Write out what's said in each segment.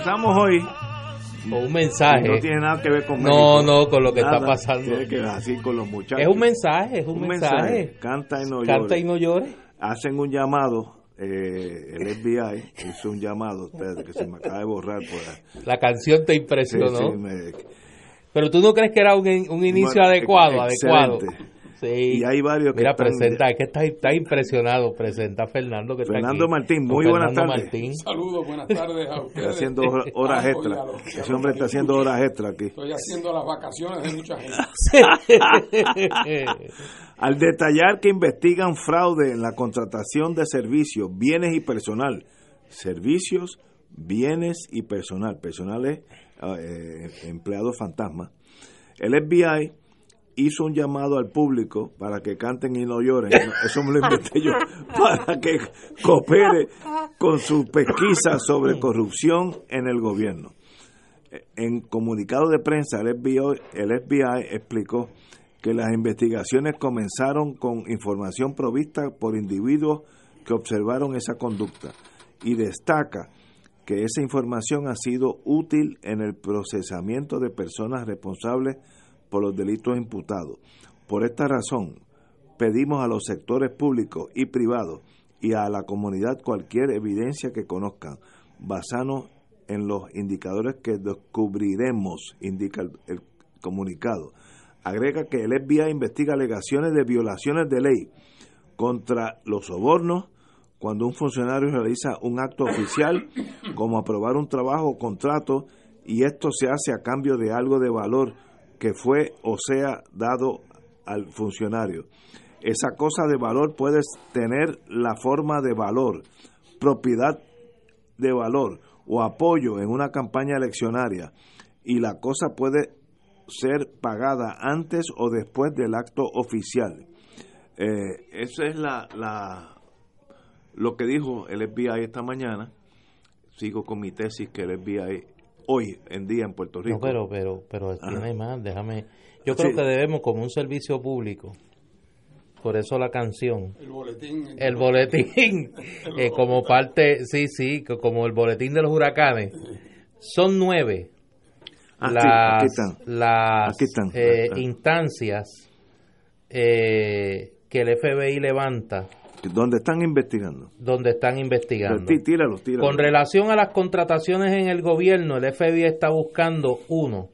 Empezamos hoy. Con un mensaje. No tiene nada que ver con No, México. no, con lo que Nada, está pasando. Tiene que ver así con los muchachos. Es un mensaje, es un, Un mensaje. Canta y no Canta llores. y no llores. Hacen un llamado, eh, el FBI hizo un llamado, ustedes, que se me acaba de borrar por. La canción te Sí, impresionó. sí, me- Pero tú no crees que era un, un inicio Bueno, adecuado, ex- adecuado. Sí. Y hay varios que Mira, están- presenta, es que está, está impresionado. Presenta a Fernando que Fernando está aquí. Martín, muy buenas Fernando tardes. Martín. Saludos, buenas tardes a Está ustedes. haciendo hor- horas Ah, extra. Ese hombre está haciendo horas extra aquí. Estoy haciendo las vacaciones de mucha gente. Al detallar que investigan fraude en la contratación de servicios, bienes y personal. Servicios, bienes y personal. Personal es eh, empleado fantasma. El FBI hizo un llamado al público para que canten y no lloren. Eso me lo inventé yo. Para que coopere con su pesquisa sobre corrupción en el gobierno. En comunicado de prensa, el FBI, el FBI explicó que las investigaciones comenzaron con información provista por individuos que observaron esa conducta y destaca que esa información ha sido útil en el procesamiento de personas responsables por los delitos imputados. Por esta razón, pedimos a los sectores públicos y privados y a la comunidad cualquier evidencia que conozcan, basándonos en los indicadores que descubriremos, indica el, el comunicado. Agrega que el FBI investiga alegaciones de violaciones de ley contra los sobornos cuando un funcionario realiza un acto oficial, como aprobar un trabajo o contrato, y esto se hace a cambio de algo de valor que fue o sea dado al funcionario. Esa cosa de valor puede tener la forma de valor, propiedad de valor o apoyo en una campaña eleccionaria y la cosa puede ser pagada antes o después del acto oficial. Eh, esa es la, la lo que dijo el FBI esta mañana. Sigo con mi tesis que el FBI hoy en día en Puerto Rico. No, pero, pero, pero Ajá. tiene más, déjame. Yo creo que debemos como un servicio público. Por eso la canción. El boletín. El boletín, eh, como parte, sí, sí, co- como el boletín de los huracanes. Son nueve Ah, sí, las, aquí están. las Aquí están. eh, Ah, ah. instancias eh, que el FBI levanta ¿Dónde están investigando? donde están investigando. Tí-. Con relación a las contrataciones en el gobierno, el FBI está buscando, uno,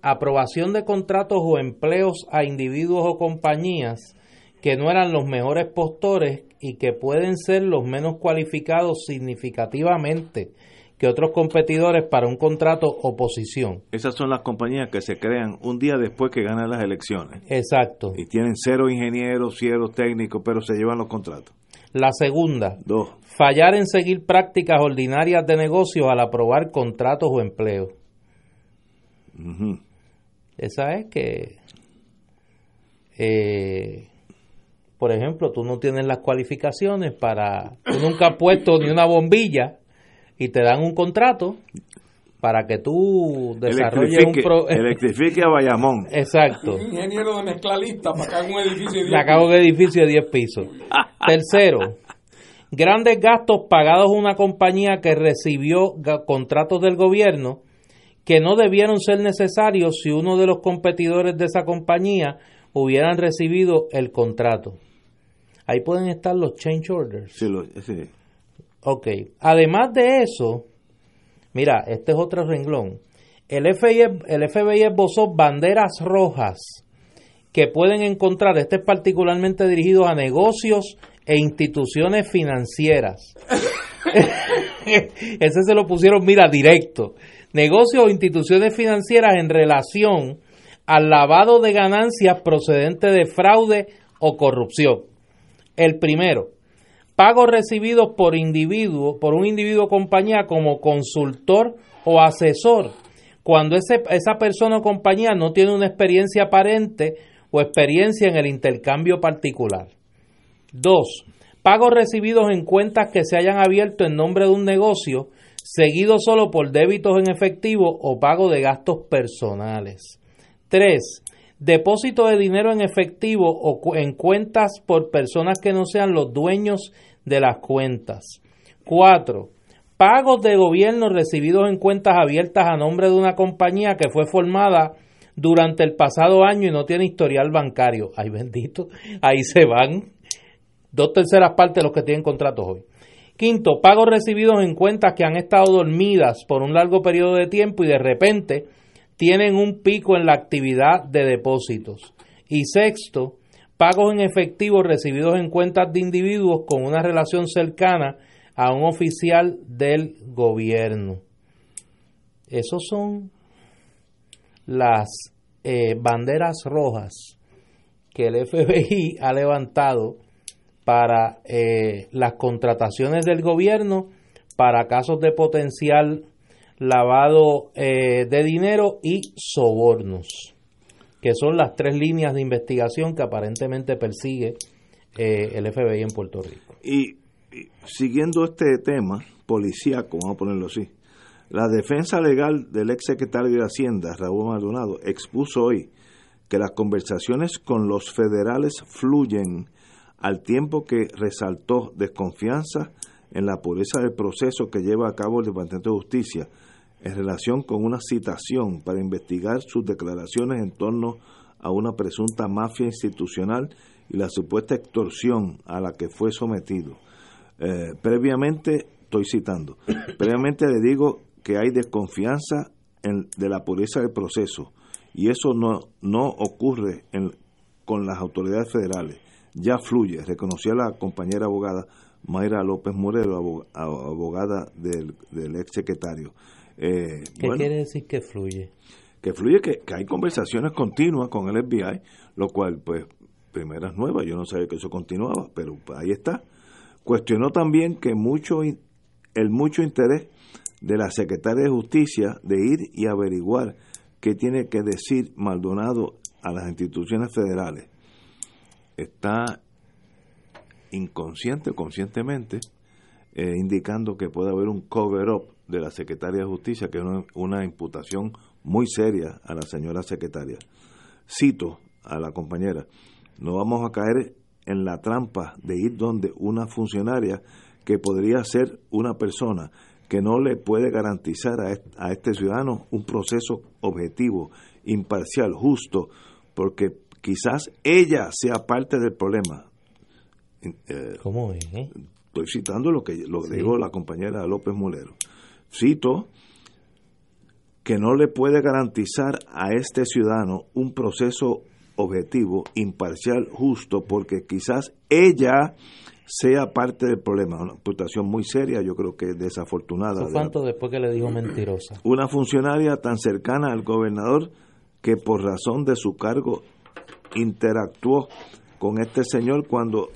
aprobación de contratos o empleos a individuos o compañías que no eran los mejores postores y que pueden ser los menos cualificados significativamente que otros competidores para un contrato o posición. Esas son las compañías que se crean un día después que ganan las elecciones. Exacto. Y tienen cero ingenieros, cero técnicos, pero se llevan los contratos. La segunda, Dos. fallar en seguir prácticas ordinarias de negocios al aprobar contratos o empleos. Esa es que, eh, por ejemplo, tú no tienes las cualificaciones para, tú nunca has puesto ni una bombilla y te dan un contrato para que tú desarrolles un Electrifique, pro... electrifique a Bayamón. Exacto. Un ingeniero de mezclalista para acá en un edificio de Le acabo un edificio de 10 pisos. Tercero, grandes gastos pagados a una compañía que recibió contratos del gobierno que no debieron ser necesarios si uno de los competidores de esa compañía hubieran recibido el contrato. Ahí pueden estar los change orders. Sí, lo, sí. Ok. Además de eso, mira, este es otro renglón. El FBI, el FBI esbozó banderas rojas que pueden encontrar, este es particularmente dirigido a negocios e instituciones financieras. Ese se lo pusieron, mira, directo. Negocios o instituciones financieras en relación al lavado de ganancias procedente de fraude o corrupción. El primero, pagos recibidos por individuo, por un individuo o compañía como consultor o asesor, cuando ese, esa persona o compañía no tiene una experiencia aparente o experiencia en el intercambio particular. Dos, pagos recibidos en cuentas que se hayan abierto en nombre de un negocio, seguido solo por débitos en efectivo o pago de gastos personales. Tres, depósito de dinero en efectivo o en cuentas por personas que no sean los dueños de las cuentas. Cuatro, pagos de gobierno recibidos en cuentas abiertas a nombre de una compañía que fue formada durante el pasado año y no tiene historial bancario. Ay bendito, ahí se van dos terceras partes los que tienen contratos hoy. Quinto, pagos recibidos en cuentas que han estado dormidas por un largo periodo de tiempo y de repente tienen un pico en la actividad de depósitos. Y sexto, pagos en efectivo recibidos en cuentas de individuos con una relación cercana a un oficial del gobierno. Esos son las eh, banderas rojas que el FBI ha levantado para eh, las contrataciones del gobierno para casos de potencial lavado eh, de dinero y sobornos, que son las tres líneas de investigación que aparentemente persigue eh, el FBI en Puerto Rico. Y, siguiendo este tema policíaco, vamos a ponerlo así, la defensa legal del ex secretario de Hacienda, Raúl Maldonado, expuso hoy que las conversaciones con los federales fluyen al tiempo que resaltó desconfianza en la pureza del proceso que lleva a cabo el Departamento de Justicia en relación con una citación para investigar sus declaraciones en torno a una presunta mafia institucional y la supuesta extorsión a la que fue sometido. Eh, previamente, estoy citando, previamente le digo que hay desconfianza en, de la pureza del proceso y eso no, no ocurre con las autoridades federales ya fluye, reconocía la compañera abogada Mayra López Morero, abogada del, del ex secretario. Eh, ¿Qué quiere decir que fluye? Que fluye que, hay conversaciones continuas con el FBI, lo cual, pues, primeras nuevas, yo no sabía que eso continuaba, pero ahí está. Cuestionó también que mucho el mucho interés de la secretaria de Justicia de ir y averiguar qué tiene que decir Maldonado a las instituciones federales está inconsciente o conscientemente eh, indicando que puede haber un cover-up de la Secretaria de Justicia, que es una, imputación muy seria a la señora secretaria. Cito a la compañera, no vamos a caer en la trampa de ir donde una funcionaria que podría ser una persona que no le puede garantizar a este ciudadano un proceso objetivo, imparcial, justo, porque quizás ella sea parte del problema. Eh, ¿Cómo es? Estoy citando lo que lo dijo la compañera López Molero. Cito que no le puede garantizar a este ciudadano un proceso objetivo, imparcial, justo, porque quizás ella sea parte del problema. Una imputación muy seria, yo creo que desafortunada. ¿Cuánto después que le dijo mentirosa? Una funcionaria tan cercana al gobernador que por razón de su cargo interactuó con este señor cuando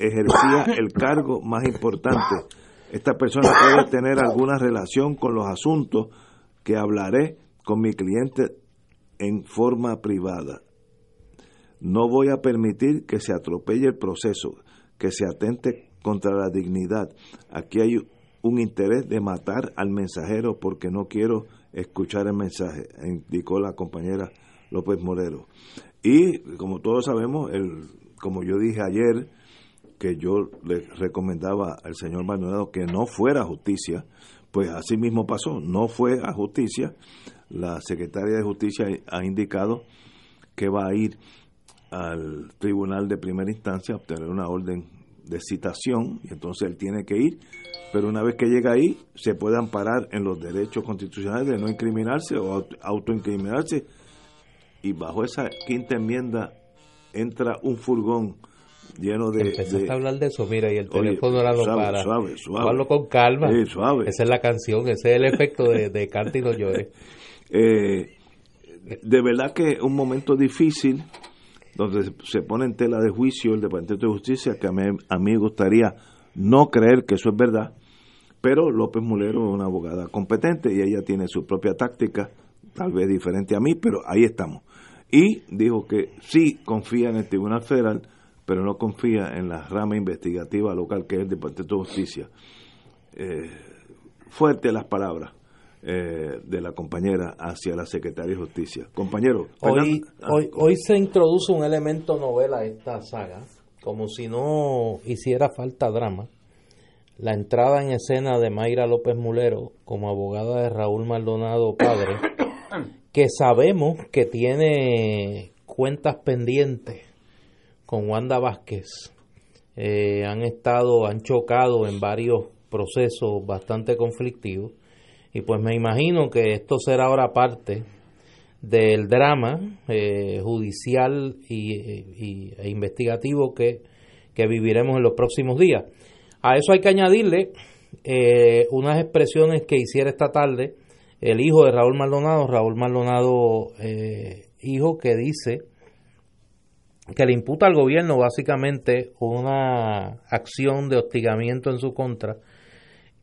ejercía el cargo más importante. Esta persona puede tener alguna relación con los asuntos que hablaré con mi cliente en forma privada. No voy a permitir que se atropelle el proceso, que se atente contra la dignidad. Aquí hay un interés de matar al mensajero porque no quiero escuchar el mensaje, indicó la compañera López Morero. Y como todos sabemos, el, como yo dije ayer, que yo le recomendaba al señor Maldonado que no fuera a justicia, pues así mismo pasó, no fue a justicia. La secretaria de justicia ha indicado que va a ir al tribunal de primera instancia a obtener una orden de citación y entonces él tiene que ir, pero una vez que llega ahí se puede amparar en los derechos constitucionales de no incriminarse o autoincriminarse. Y bajo esa quinta enmienda entra un furgón lleno de... Empezaste a hablar de eso, mira, y el teléfono era lo para. Suave, suave. Hablo con calma. suave. Esa es la canción, ese es el efecto de, de Canta y no llores. Eh, de verdad que un momento difícil donde se pone en tela de juicio el Departamento de Justicia, que a mí, a mí me gustaría no creer que eso es verdad, pero López Mulero es una abogada competente y ella tiene su propia táctica, tal vez diferente a mí, pero ahí estamos. Y dijo que sí confía en el Tribunal Federal, pero no confía en la rama investigativa local que es el Departamento de Justicia. Eh, fuerte las palabras. Eh, de la compañera hacia la secretaria de Justicia. Compañero. Hoy, ah, hoy, hoy se introduce un elemento novela a esta saga, como si no hiciera falta drama. La entrada en escena de Mayra López Mulero como abogada de Raúl Maldonado Padre, que sabemos que tiene cuentas pendientes con Wanda Vázquez. Eh, han estado, han chocado en varios procesos bastante conflictivos y pues me imagino que esto será ahora parte del drama eh, judicial y, e investigativo que, viviremos en los próximos días. A eso hay que añadirle eh, unas expresiones que hiciera esta tarde el hijo de Raúl Maldonado, Raúl Maldonado, eh, hijo que dice que le imputa al gobierno básicamente una acción de hostigamiento en su contra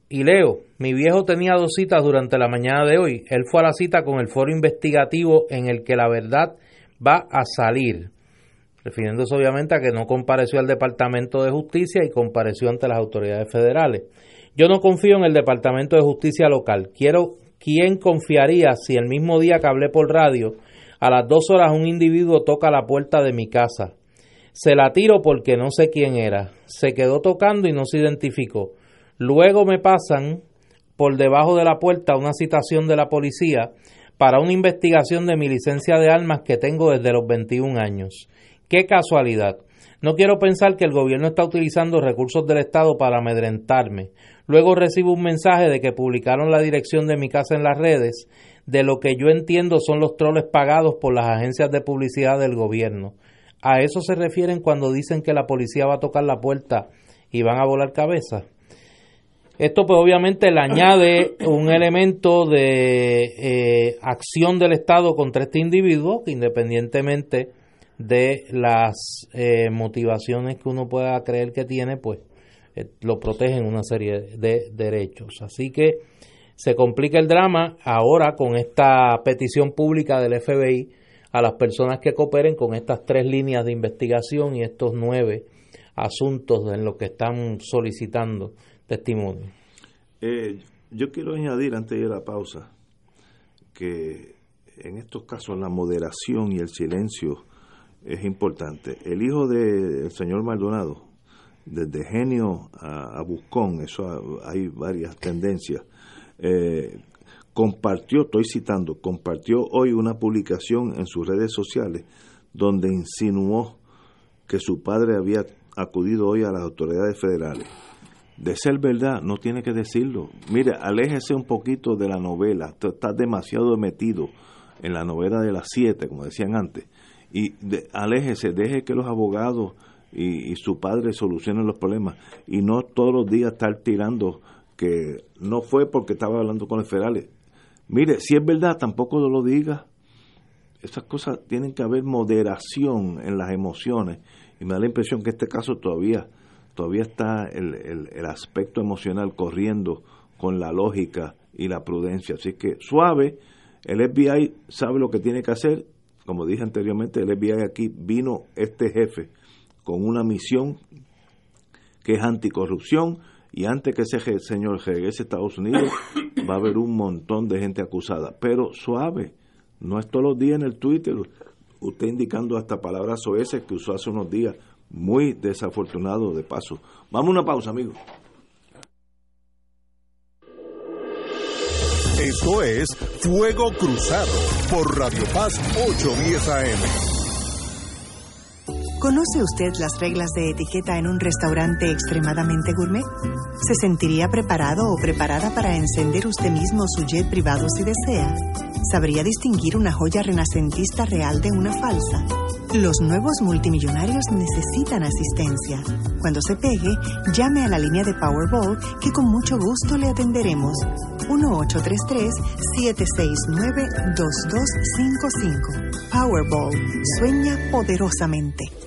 y leo, mi viejo tenía dos citas durante la mañana de hoy. Él fue a la cita con el foro investigativo en el que la verdad va a salir, refiriéndose obviamente a que no compareció al Departamento de Justicia y compareció ante las autoridades federales. Yo no confío en el Departamento de Justicia local. Quiero, ¿quién confiaría si el mismo día que hablé por radio, a las dos horas un individuo toca la puerta de mi casa? Se la tiro porque no sé quién era. Se quedó tocando y no se identificó. Luego me pasan por debajo de la puerta una citación de la policía para una investigación de mi licencia de armas que tengo desde los 21 años. Qué casualidad. No quiero pensar que el gobierno está utilizando recursos del Estado para amedrentarme. Luego recibo un mensaje de que publicaron la dirección de mi casa en las redes, de lo que yo entiendo son los troles pagados por las agencias de publicidad del gobierno. ¿A eso se refieren cuando dicen que la policía va a tocar la puerta y van a volar cabeza? Esto pues obviamente le añade un elemento de eh, acción del Estado contra este individuo independientemente de las eh, motivaciones que uno pueda creer que tiene, pues eh, lo protegen una serie de derechos. Así que se complica el drama ahora con esta petición pública del FBI a las personas que cooperen con estas tres líneas de investigación y estos nueve asuntos en los que están solicitando testimonio. Eh, yo quiero añadir antes de la pausa que en estos casos la moderación y el silencio es importante. El hijo del señor Maldonado, desde genio a, buscón, eso hay varias tendencias, eh, compartió, estoy citando, compartió hoy una publicación en sus redes sociales donde insinuó que su padre había acudido hoy a las autoridades federales de ser verdad, no tiene que decirlo. Mire, aléjese un poquito de la novela. Está demasiado metido en la novela de las siete, como decían antes. Y aléjese, deje que los abogados y, su padre solucionen los problemas. Y no todos los días estar tirando que no fue porque estaba hablando con los federales. Mire, si es verdad, tampoco lo diga. Esas cosas tienen que haber moderación en las emociones. Y me da la impresión que este caso todavía todavía está el, el, aspecto emocional corriendo con la lógica y la prudencia. Así que suave, el FBI sabe lo que tiene que hacer. Como dije anteriormente, el FBI aquí vino este jefe con una misión que es anticorrupción y antes que ese señor regrese a Estados Unidos va a haber un montón de gente acusada. Pero suave, no es todos los días en el Twitter usted indicando hasta palabras oeces que usó hace unos días muy desafortunado de paso. Vamos a una pausa, amigos. Esto es Fuego Cruzado por Radio Paz 810 AM. ¿Conoce usted las reglas de etiqueta en un restaurante extremadamente gourmet? ¿Se sentiría preparado o preparada para encender usted mismo su jet privado si desea? ¿Sabría distinguir una joya renacentista real de una falsa? Los nuevos multimillonarios necesitan asistencia. Cuando se pegue, llame a la línea de Powerball que con mucho gusto le atenderemos. 1833-769-2255. Powerball. Sueña poderosamente.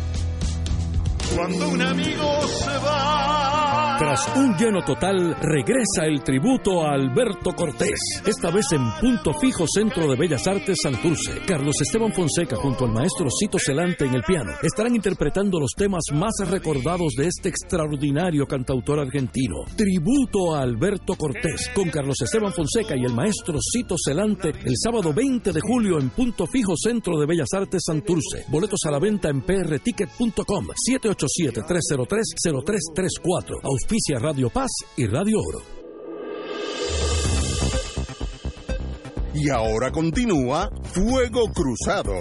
Cuando un amigo se va tras un lleno total, regresa el tributo a Alberto Cortés, esta vez en Punto Fijo Centro de Bellas Artes Santurce. Carlos Esteban Fonseca junto al maestro Cito Celante en el piano estarán interpretando los temas más recordados de este extraordinario cantautor argentino. Tributo a Alberto Cortés con Carlos Esteban Fonseca y el maestro Cito Celante el sábado 20 de julio en Punto Fijo Centro de Bellas Artes Santurce. Boletos a la venta en prticket.com 787-303-0334. Auspicia Radio Paz y Radio Oro. Y ahora continúa Fuego Cruzado.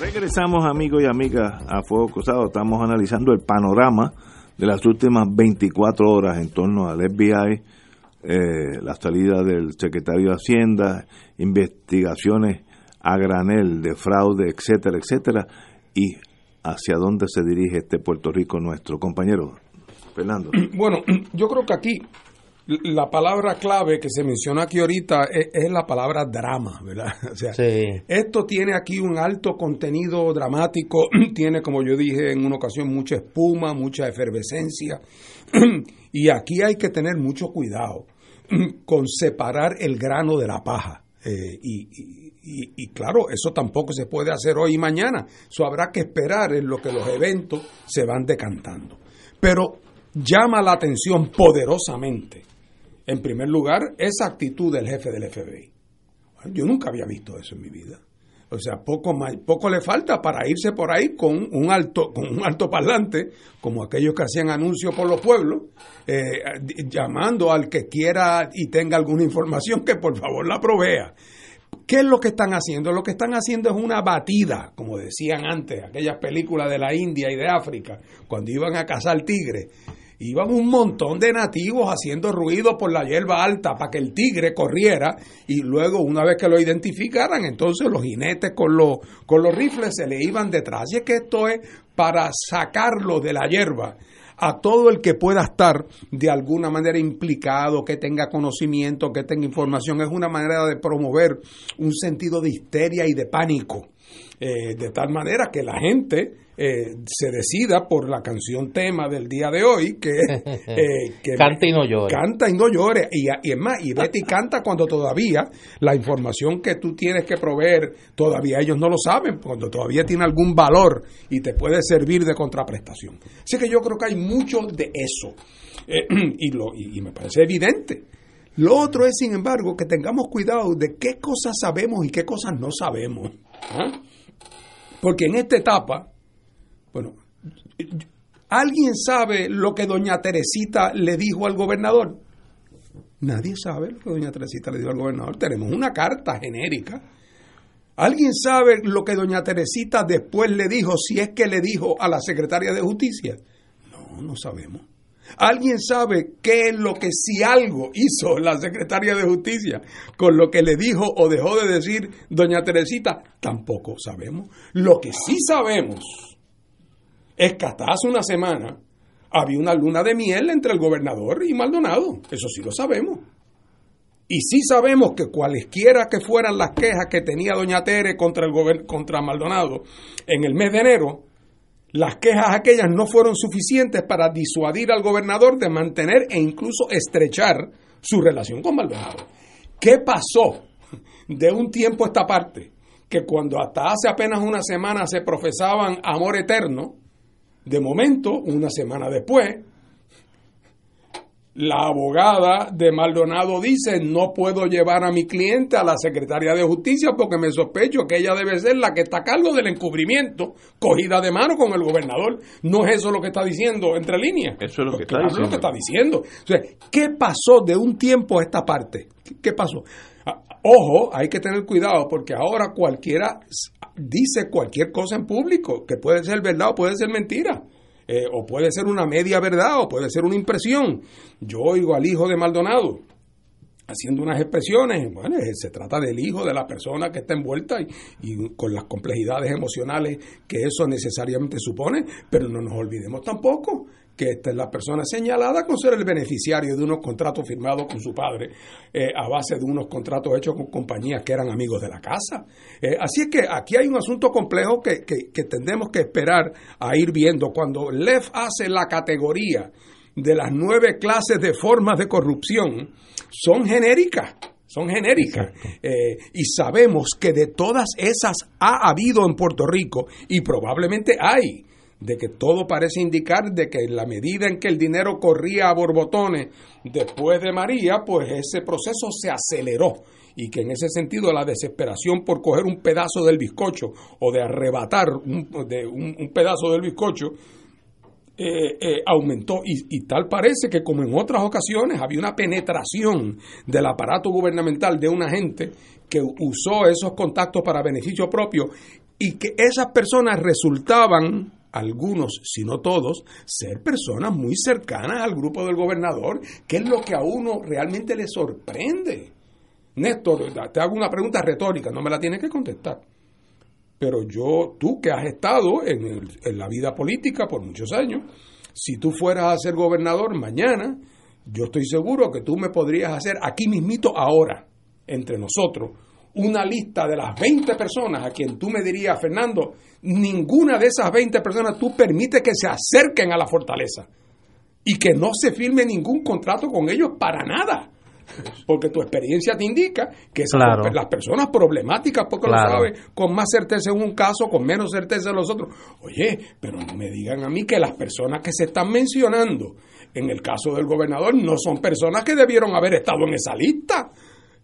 Regresamos amigos y amigas a Fuego Cruzado. Estamos analizando el panorama de las últimas 24 horas en torno al FBI, eh, la salida del secretario de Hacienda, investigaciones a granel de fraude, etcétera, etcétera, y hacia dónde se dirige este Puerto Rico nuestro compañero Fernando. Bueno, yo creo que aquí la palabra clave que se menciona aquí ahorita es, la palabra drama, ¿verdad? O sea, esto tiene aquí un alto contenido dramático, tiene, como yo dije en una ocasión, mucha espuma, mucha efervescencia, y aquí hay que tener mucho cuidado con separar el grano de la paja. Eh, y y, claro, eso tampoco se puede hacer hoy y mañana. Eso habrá que esperar en lo que los eventos se van decantando. Pero llama la atención poderosamente, en primer lugar, esa actitud del jefe del FBI. Yo nunca había visto eso en mi vida. O sea, poco, poco le falta para irse por ahí con un alto, con un alto parlante, como aquellos que hacían anuncios por los pueblos, eh, llamando al que quiera y tenga alguna información que por favor la provea. ¿Qué es lo que están haciendo? Lo que están haciendo es una batida, como decían antes, aquellas películas de la India y de África, cuando iban a cazar tigres. Iban un montón de nativos haciendo ruido por la hierba alta para que el tigre corriera y luego una vez que lo identificaran, entonces los jinetes con los, con los rifles se le iban detrás. Y es que esto es para sacarlo de la hierba a todo el que pueda estar de alguna manera implicado, que tenga conocimiento, que tenga información. Es una manera de promover un sentido de histeria y de pánico. Eh, de tal manera que la gente eh, se decida por la canción tema del día de hoy, que, eh, que canta y no llore. Canta y no llore. Y, y es más, y Betty canta cuando todavía la información que tú tienes que proveer, todavía ellos no lo saben, cuando todavía tiene algún valor y te puede servir de contraprestación. Así que yo creo que hay mucho de eso. y, lo, y me parece evidente. Lo otro es, sin embargo, que tengamos cuidado de qué cosas sabemos y qué cosas no sabemos. ¿Ah? Porque en esta etapa, bueno, ¿alguien sabe lo que doña Teresita le dijo al gobernador? Nadie sabe lo que doña Teresita le dijo al gobernador. Tenemos una carta genérica. ¿Alguien sabe lo que doña Teresita después le dijo, si es que le dijo a la secretaria de justicia? No, no sabemos. ¿Alguien sabe qué es lo que si algo hizo la secretaria de justicia con lo que le dijo o dejó de decir doña Teresita? Tampoco sabemos. Lo que sí sabemos hasta hace una semana había una luna de miel entre el gobernador y Maldonado. Eso sí lo sabemos. Y sí sabemos que cualesquiera que fueran las quejas que tenía doña Tere contra, el contra Maldonado en el mes de enero, las quejas aquellas no fueron suficientes para disuadir al gobernador de mantener e incluso estrechar su relación con Maldonado. ¿Qué pasó de un tiempo a esta parte? Que cuando hasta hace apenas una semana se profesaban amor eterno, de momento, una semana después, la abogada de Maldonado dice, no puedo llevar a mi cliente a la Secretaría de Justicia porque me sospecho que ella debe ser la que está a cargo del encubrimiento, cogida de mano con el gobernador. No es eso lo que está diciendo entre líneas. Eso es lo que, está, diciendo. Lo que está diciendo. ¿Qué pasó de un tiempo a esta parte? ¿Qué pasó? Ah, ojo, hay que tener cuidado porque ahora cualquiera dice cualquier cosa en público, que puede ser verdad o puede ser mentira. Eh, o puede ser una media verdad, o puede ser una impresión. Yo oigo al hijo de Maldonado haciendo unas expresiones, bueno, se trata del hijo de la persona que está envuelta y, con las complejidades emocionales que eso necesariamente supone, pero no nos olvidemos tampoco que esta es la persona señalada con ser el beneficiario de unos contratos firmados con su padre eh, a base de unos contratos hechos con compañías que eran amigos de la casa. Eh, así es que aquí hay un asunto complejo que, que, que tendremos que esperar a ir viendo. Cuando Lev hace la categoría de las nueve clases de formas de corrupción, son genéricas son genéricas. Eh, y sabemos que de todas esas ha habido en Puerto Rico y probablemente hay de que todo parece indicar de que en la medida en que el dinero corría a borbotones después de María, pues ese proceso se aceleró y que en ese sentido la desesperación por coger un pedazo del bizcocho o de arrebatar un, de un, pedazo del bizcocho eh, eh, aumentó. Y, y, tal parece que como en otras ocasiones había una penetración del aparato gubernamental de una gente que usó esos contactos para beneficio propio y que esas personas resultaban algunos, si no todos, ser personas muy cercanas al grupo del gobernador, que es lo que a uno realmente le sorprende. Néstor, te hago una pregunta retórica, no me la tienes que contestar. Pero yo, tú que has estado en, en la vida política por muchos años, si tú fueras a ser gobernador mañana, yo estoy seguro que tú me podrías hacer aquí mismito ahora, entre nosotros, una lista de las 20 personas a quien tú me dirías, Fernando, ninguna de esas 20 personas tú permite que se acerquen a la fortaleza y que no se firme ningún contrato con ellos para nada. Porque tu experiencia te indica que las personas problemáticas, porque lo sabes con más certeza en un caso, con menos certeza en los otros. Oye, pero no me digan a mí que las personas que se están mencionando en el caso del gobernador no son personas que debieron haber estado en esa lista.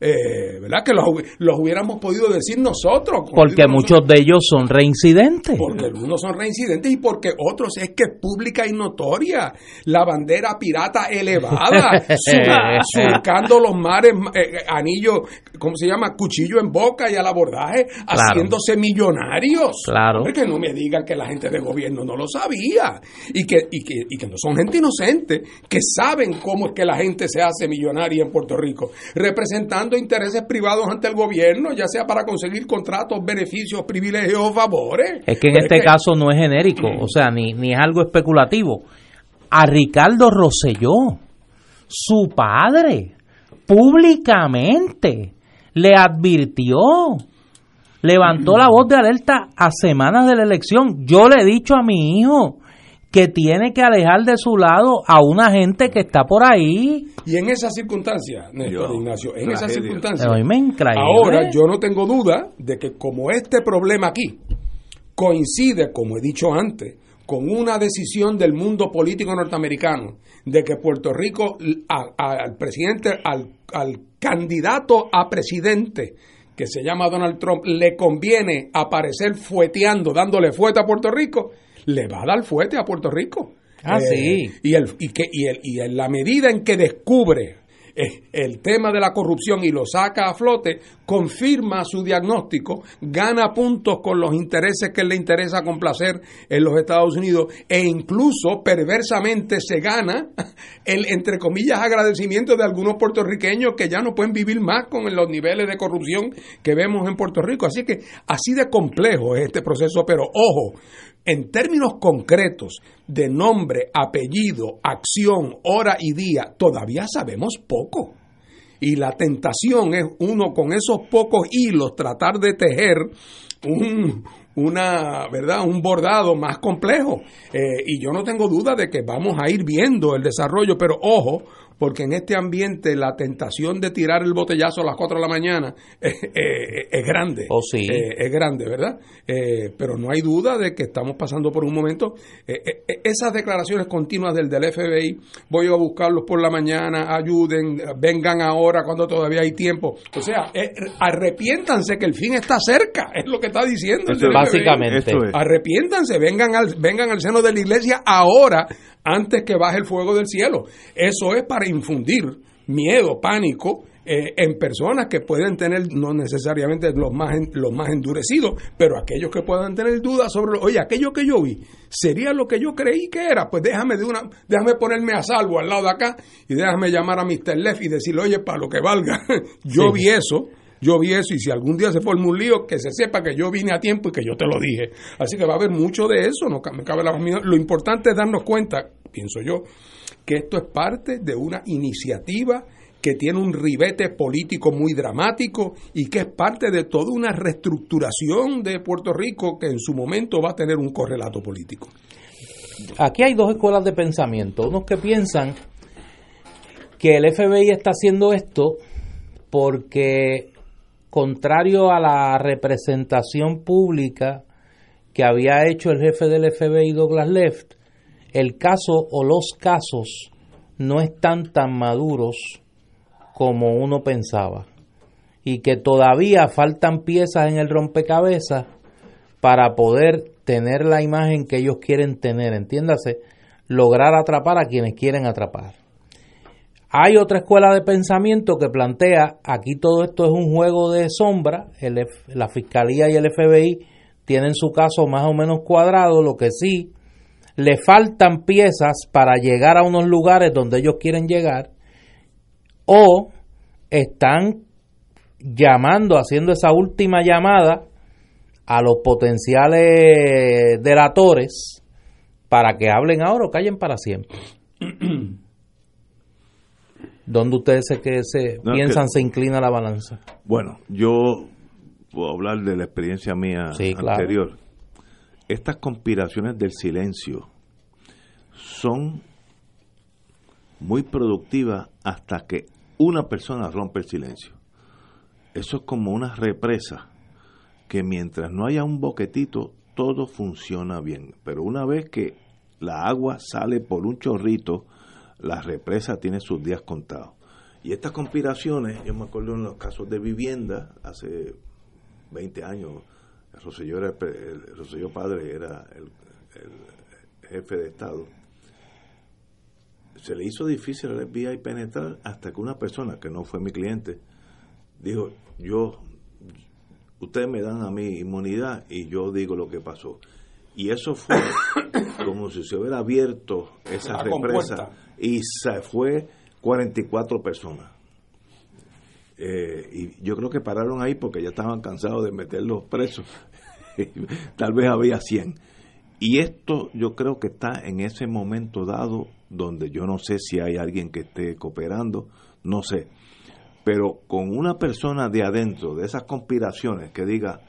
Eh, ¿verdad? Que los, los, hubiéramos podido decir nosotros. Porque muchos de ellos son reincidentes. Porque algunos son reincidentes y porque otros es que es pública y notoria. La bandera pirata elevada, surcando los mares, eh, anillo, ¿cómo se llama? Cuchillo en boca y al abordaje, haciéndose millonarios. Claro. Que no me digan que la gente de gobierno no lo sabía y que, y que, y que no son gente inocente, que saben cómo es que la gente se hace millonaria en Puerto Rico, representando intereses privados ante el gobierno, ya sea para conseguir contratos, beneficios, privilegios o favores. Es que en este caso no es genérico, o sea, ni, ni es algo especulativo. A Ricardo Rosselló, su padre, públicamente le advirtió, levantó la voz de alerta a semanas de la elección. Yo le he dicho a mi hijo, que tiene que alejar de su lado a una gente que está por ahí. Y en esa circunstancia, Néstor Ignacio, en esa circunstancia, ahora yo no tengo duda de que como este problema aquí coincide, como he dicho antes, con una decisión del mundo político norteamericano de que Puerto Rico, al presidente, al, al candidato a presidente que se llama Donald Trump, le conviene aparecer fueteando, dándole fuete a Puerto Rico, le va a dar fuerte a Puerto Rico. Ah, sí. Y, el, y, que, y, el, y en la medida en que descubre eh, el tema de la corrupción y lo saca a flote, confirma su diagnóstico, gana puntos con los intereses que le interesa complacer en los Estados Unidos e incluso perversamente se gana el, entre comillas, agradecimiento de algunos puertorriqueños que ya no pueden vivir más con los niveles de corrupción que vemos en Puerto Rico. Así que así de complejo es este proceso, pero ojo, en términos concretos de nombre, apellido, acción, hora y día, todavía sabemos poco. Y la tentación es uno con esos pocos hilos tratar de tejer un, una, ¿verdad? un bordado más complejo. Eh, y yo no tengo duda de que vamos a ir viendo el desarrollo, pero ojo, porque en este ambiente la tentación de tirar el botellazo a las 4 de la mañana es, grande. Oh, sí. Eh, es grande, ¿verdad? Eh, pero no hay duda de que estamos pasando por un momento. Eh, esas declaraciones continuas del, del FBI, voy a buscarlos por la mañana, ayuden, vengan ahora cuando todavía hay tiempo. O sea, arrepiéntanse que el fin está cerca, es lo que está diciendo. básicamente. Arrepiéntanse, vengan al, vengan al seno de la iglesia ahora antes que baje el fuego del cielo. Eso es para infundir miedo, pánico eh, en personas que pueden tener, no necesariamente los más, los más endurecidos, pero aquellos que puedan tener dudas sobre, oye, aquello que yo vi, ¿sería lo que yo creí que era? Pues déjame, de una, déjame ponerme a salvo al lado de acá y déjame llamar a Mr. Leff y decirle, oye, para lo que valga, yo vi eso yo vi eso y si algún día se forma un lío, que se sepa que yo vine a tiempo y que yo te lo dije. Así que va a haber mucho de eso, no me cabe la Lo importante es darnos cuenta, pienso yo, que esto es parte de una iniciativa que tiene un ribete político muy dramático y que es parte de toda una reestructuración de Puerto Rico que en su momento va a tener un correlato político. Aquí hay dos escuelas de pensamiento. Unos que piensan que el FBI está haciendo esto porque contrario a la representación pública que había hecho el jefe del FBI Douglas Left, el caso o los casos no están tan maduros como uno pensaba y que todavía faltan piezas en el rompecabezas para poder tener la imagen que ellos quieren tener, entiéndase, lograr atrapar a quienes quieren atrapar. Hay otra escuela de pensamiento que plantea, aquí todo esto es un juego de sombra, la Fiscalía y el FBI tienen su caso más o menos cuadrado, lo que sí, le faltan piezas para llegar a unos lugares donde ellos quieren llegar, o están llamando, haciendo esa última llamada a los potenciales delatores para que hablen ahora o callen para siempre. ¿Dónde ustedes se, que se piensan se inclina la balanza? Bueno, yo puedo hablar de la experiencia mía anterior. Estas conspiraciones del silencio son muy productivas hasta que una persona rompe el silencio. Eso es como una represa que mientras no haya un boquetito, todo funciona bien. Pero una vez que la agua sale por un chorrito, la represa tiene sus días contados. Y estas conspiraciones, yo me acuerdo en los casos de vivienda, hace 20 años, Rosselló, era el, padre era el, jefe de Estado, se le hizo difícil al FBI penetrar hasta que una persona, que no fue mi cliente, dijo, yo, ustedes me dan a mí inmunidad y yo digo lo que pasó. Y eso fue como si se hubiera abierto esa represa y se fue 44 personas. Eh, y yo creo que pararon ahí porque ya estaban cansados de meterlos presos. Tal vez había 100. Y esto yo creo que está en ese momento dado donde yo no sé si hay alguien que esté cooperando, no sé. Pero con una persona de adentro, de esas conspiraciones, que diga,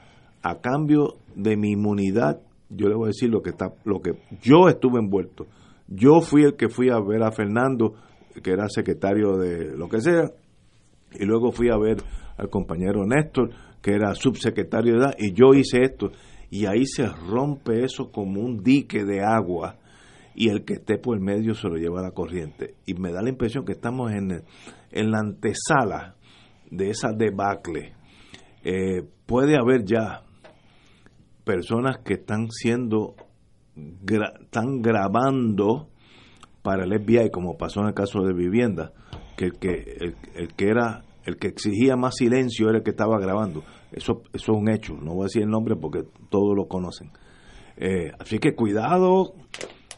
a cambio de mi inmunidad, yo le voy a decir lo que está, lo que yo estuve envuelto. Yo fui el que fui a ver a Fernando, que era secretario de lo que sea, y luego fui a ver al compañero Néstor, que era subsecretario de edad, y yo hice esto. Y ahí se rompe eso como un dique de agua, y el que esté por el medio se lo lleva a la corriente. Y me da la impresión que estamos en, en la antesala de esa debacle. Eh, puede haber ya personas que están siendo están grabando para el FBI como pasó en el caso de vivienda que el que, el, que era el que exigía más silencio era el que estaba grabando. Eso, eso es un hecho, no voy a decir el nombre porque todos lo conocen. Eh, así que cuidado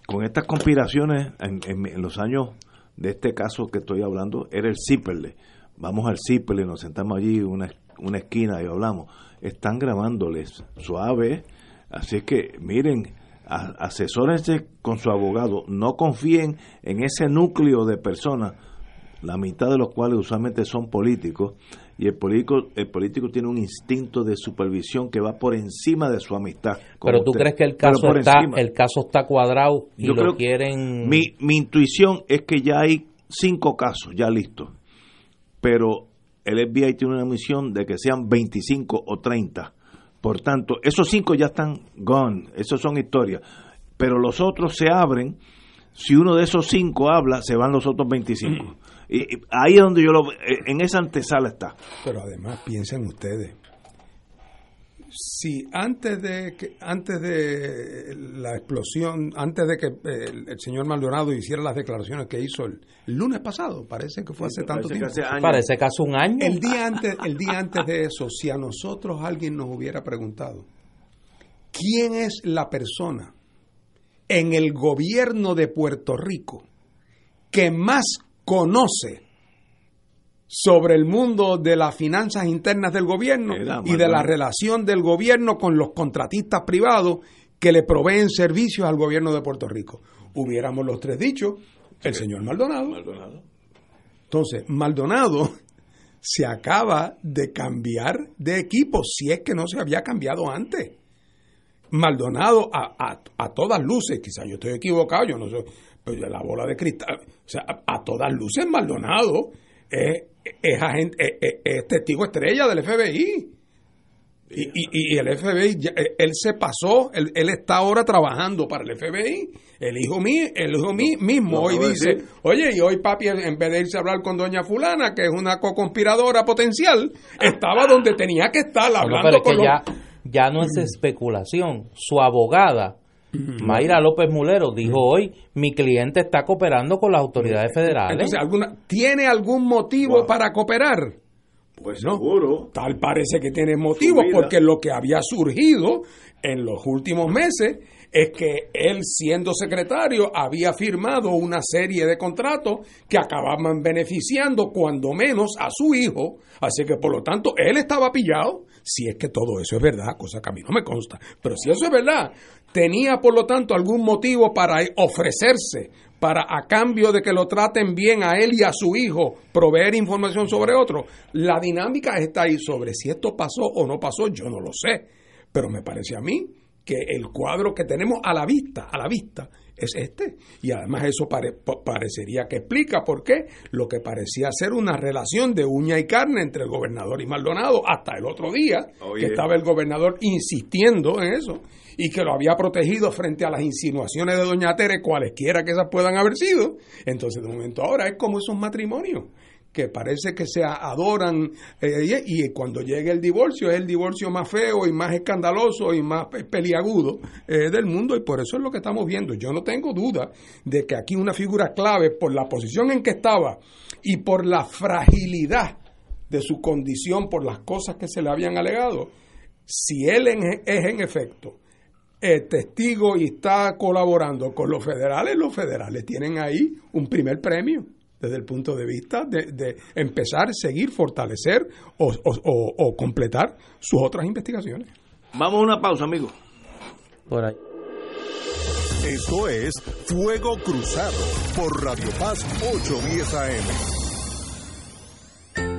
con estas conspiraciones en, los años de este caso que estoy hablando, era el Ciperle. Vamos al Ciperle, nos sentamos allí en una, una esquina y hablamos. Están grabándoles suave, así que miren, asesórense con su abogado, no confíen en ese núcleo de personas, la mitad de los cuales usualmente son políticos, y el político, el político tiene un instinto de supervisión que va por encima de su amistad. Pero tú crees que el caso está el caso está cuadrado y lo quieren mi, mi intuición es que ya hay cinco casos ya listos. Pero el FBI tiene una misión de que sean 25 o 30. Por tanto, esos cinco ya están gone, esos son historias. Pero los otros se abren, si uno de esos cinco habla, se van los otros 25. Y, ahí es donde yo lo eh, en esa antesala está. Pero además piensen ustedes, si antes de que antes de la explosión, antes de que eh, el, señor Maldonado hiciera las declaraciones que hizo el, lunes pasado, parece que fue hace tanto tiempo. parece que hace un año. El día antes, el día antes de eso, si a nosotros alguien nos hubiera preguntado quién es la persona en el gobierno de Puerto Rico que más conoce sobre el mundo de las finanzas internas del gobierno y de la relación del gobierno con los contratistas privados que le proveen servicios al gobierno de Puerto Rico. Hubiéramos los tres dichos, el señor Maldonado. Maldonado. Entonces, Maldonado se acaba de cambiar de equipo, si es que no se había cambiado antes. Maldonado a, a todas luces, quizás yo estoy equivocado, yo no sé, pues, la bola de cristal, o sea, a, todas luces Maldonado es, es, testigo estrella del FBI. Y, y, el FBI, eh, él se pasó, él, está ahora trabajando para el FBI. El hijo mío, el hijo mío mismo hoy dice, oye, y hoy papi, en vez de irse a hablar con doña fulana, que es una co-conspiradora potencial, estaba donde tenía que estar hablando con ya, ya no es especulación. Su abogada Mayra López Mulero dijo hoy, mi cliente está cooperando con las autoridades federales. ¿alguna, ¿tiene algún motivo para cooperar? Pues no, seguro. Tal parece que tiene motivos porque lo que había surgido en los últimos meses es que él siendo secretario había firmado una serie de contratos que acababan beneficiando cuando menos a su hijo, así que por lo tanto él estaba pillado, si es que todo eso es verdad, cosa que a mí no me consta, pero si eso es verdad, tenía por lo tanto algún motivo para ofrecerse, para a cambio de que lo traten bien a él y a su hijo, proveer información sobre otro. La dinámica está ahí sobre si esto pasó o no pasó, yo no lo sé, pero me parece a mí que el cuadro que tenemos a la vista, a la vista, es este. Y además eso parecería que explica por qué lo que parecía ser una relación de uña y carne entre el gobernador y Maldonado hasta el otro día, que estaba el gobernador insistiendo en eso y que lo había protegido frente a las insinuaciones de Doña Tere, cualesquiera que esas puedan haber sido. Entonces, de momento ahora es como esos matrimonios que parece que se adoran eh, y cuando llegue el divorcio es el divorcio más feo y más escandaloso y más peliagudo eh, del mundo y por eso es lo que estamos viendo. Yo no tengo duda de que aquí una figura clave por la posición en que estaba y por la fragilidad de su condición por las cosas que se le habían alegado, si él es en efecto testigo y está colaborando con los federales, los federales tienen ahí un primer premio desde el punto de vista de, empezar, seguir, fortalecer o, o, completar sus otras investigaciones. Vamos a una pausa, amigo. Por ahí. Esto es Fuego Cruzado por Radio Paz 810 AM.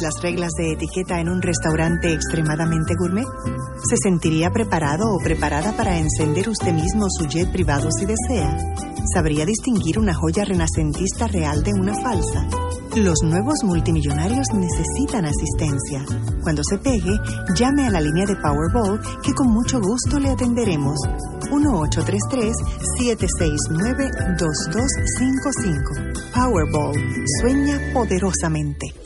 las reglas de etiqueta en un restaurante extremadamente gourmet? ¿Se sentiría preparado o preparada para encender usted mismo su jet privado si desea? ¿Sabría distinguir una joya renacentista real de una falsa? Los nuevos multimillonarios necesitan asistencia. Cuando se pegue, llame a la línea de Powerball que con mucho gusto le atenderemos. 1833-769-2255. Powerball. Sueña poderosamente.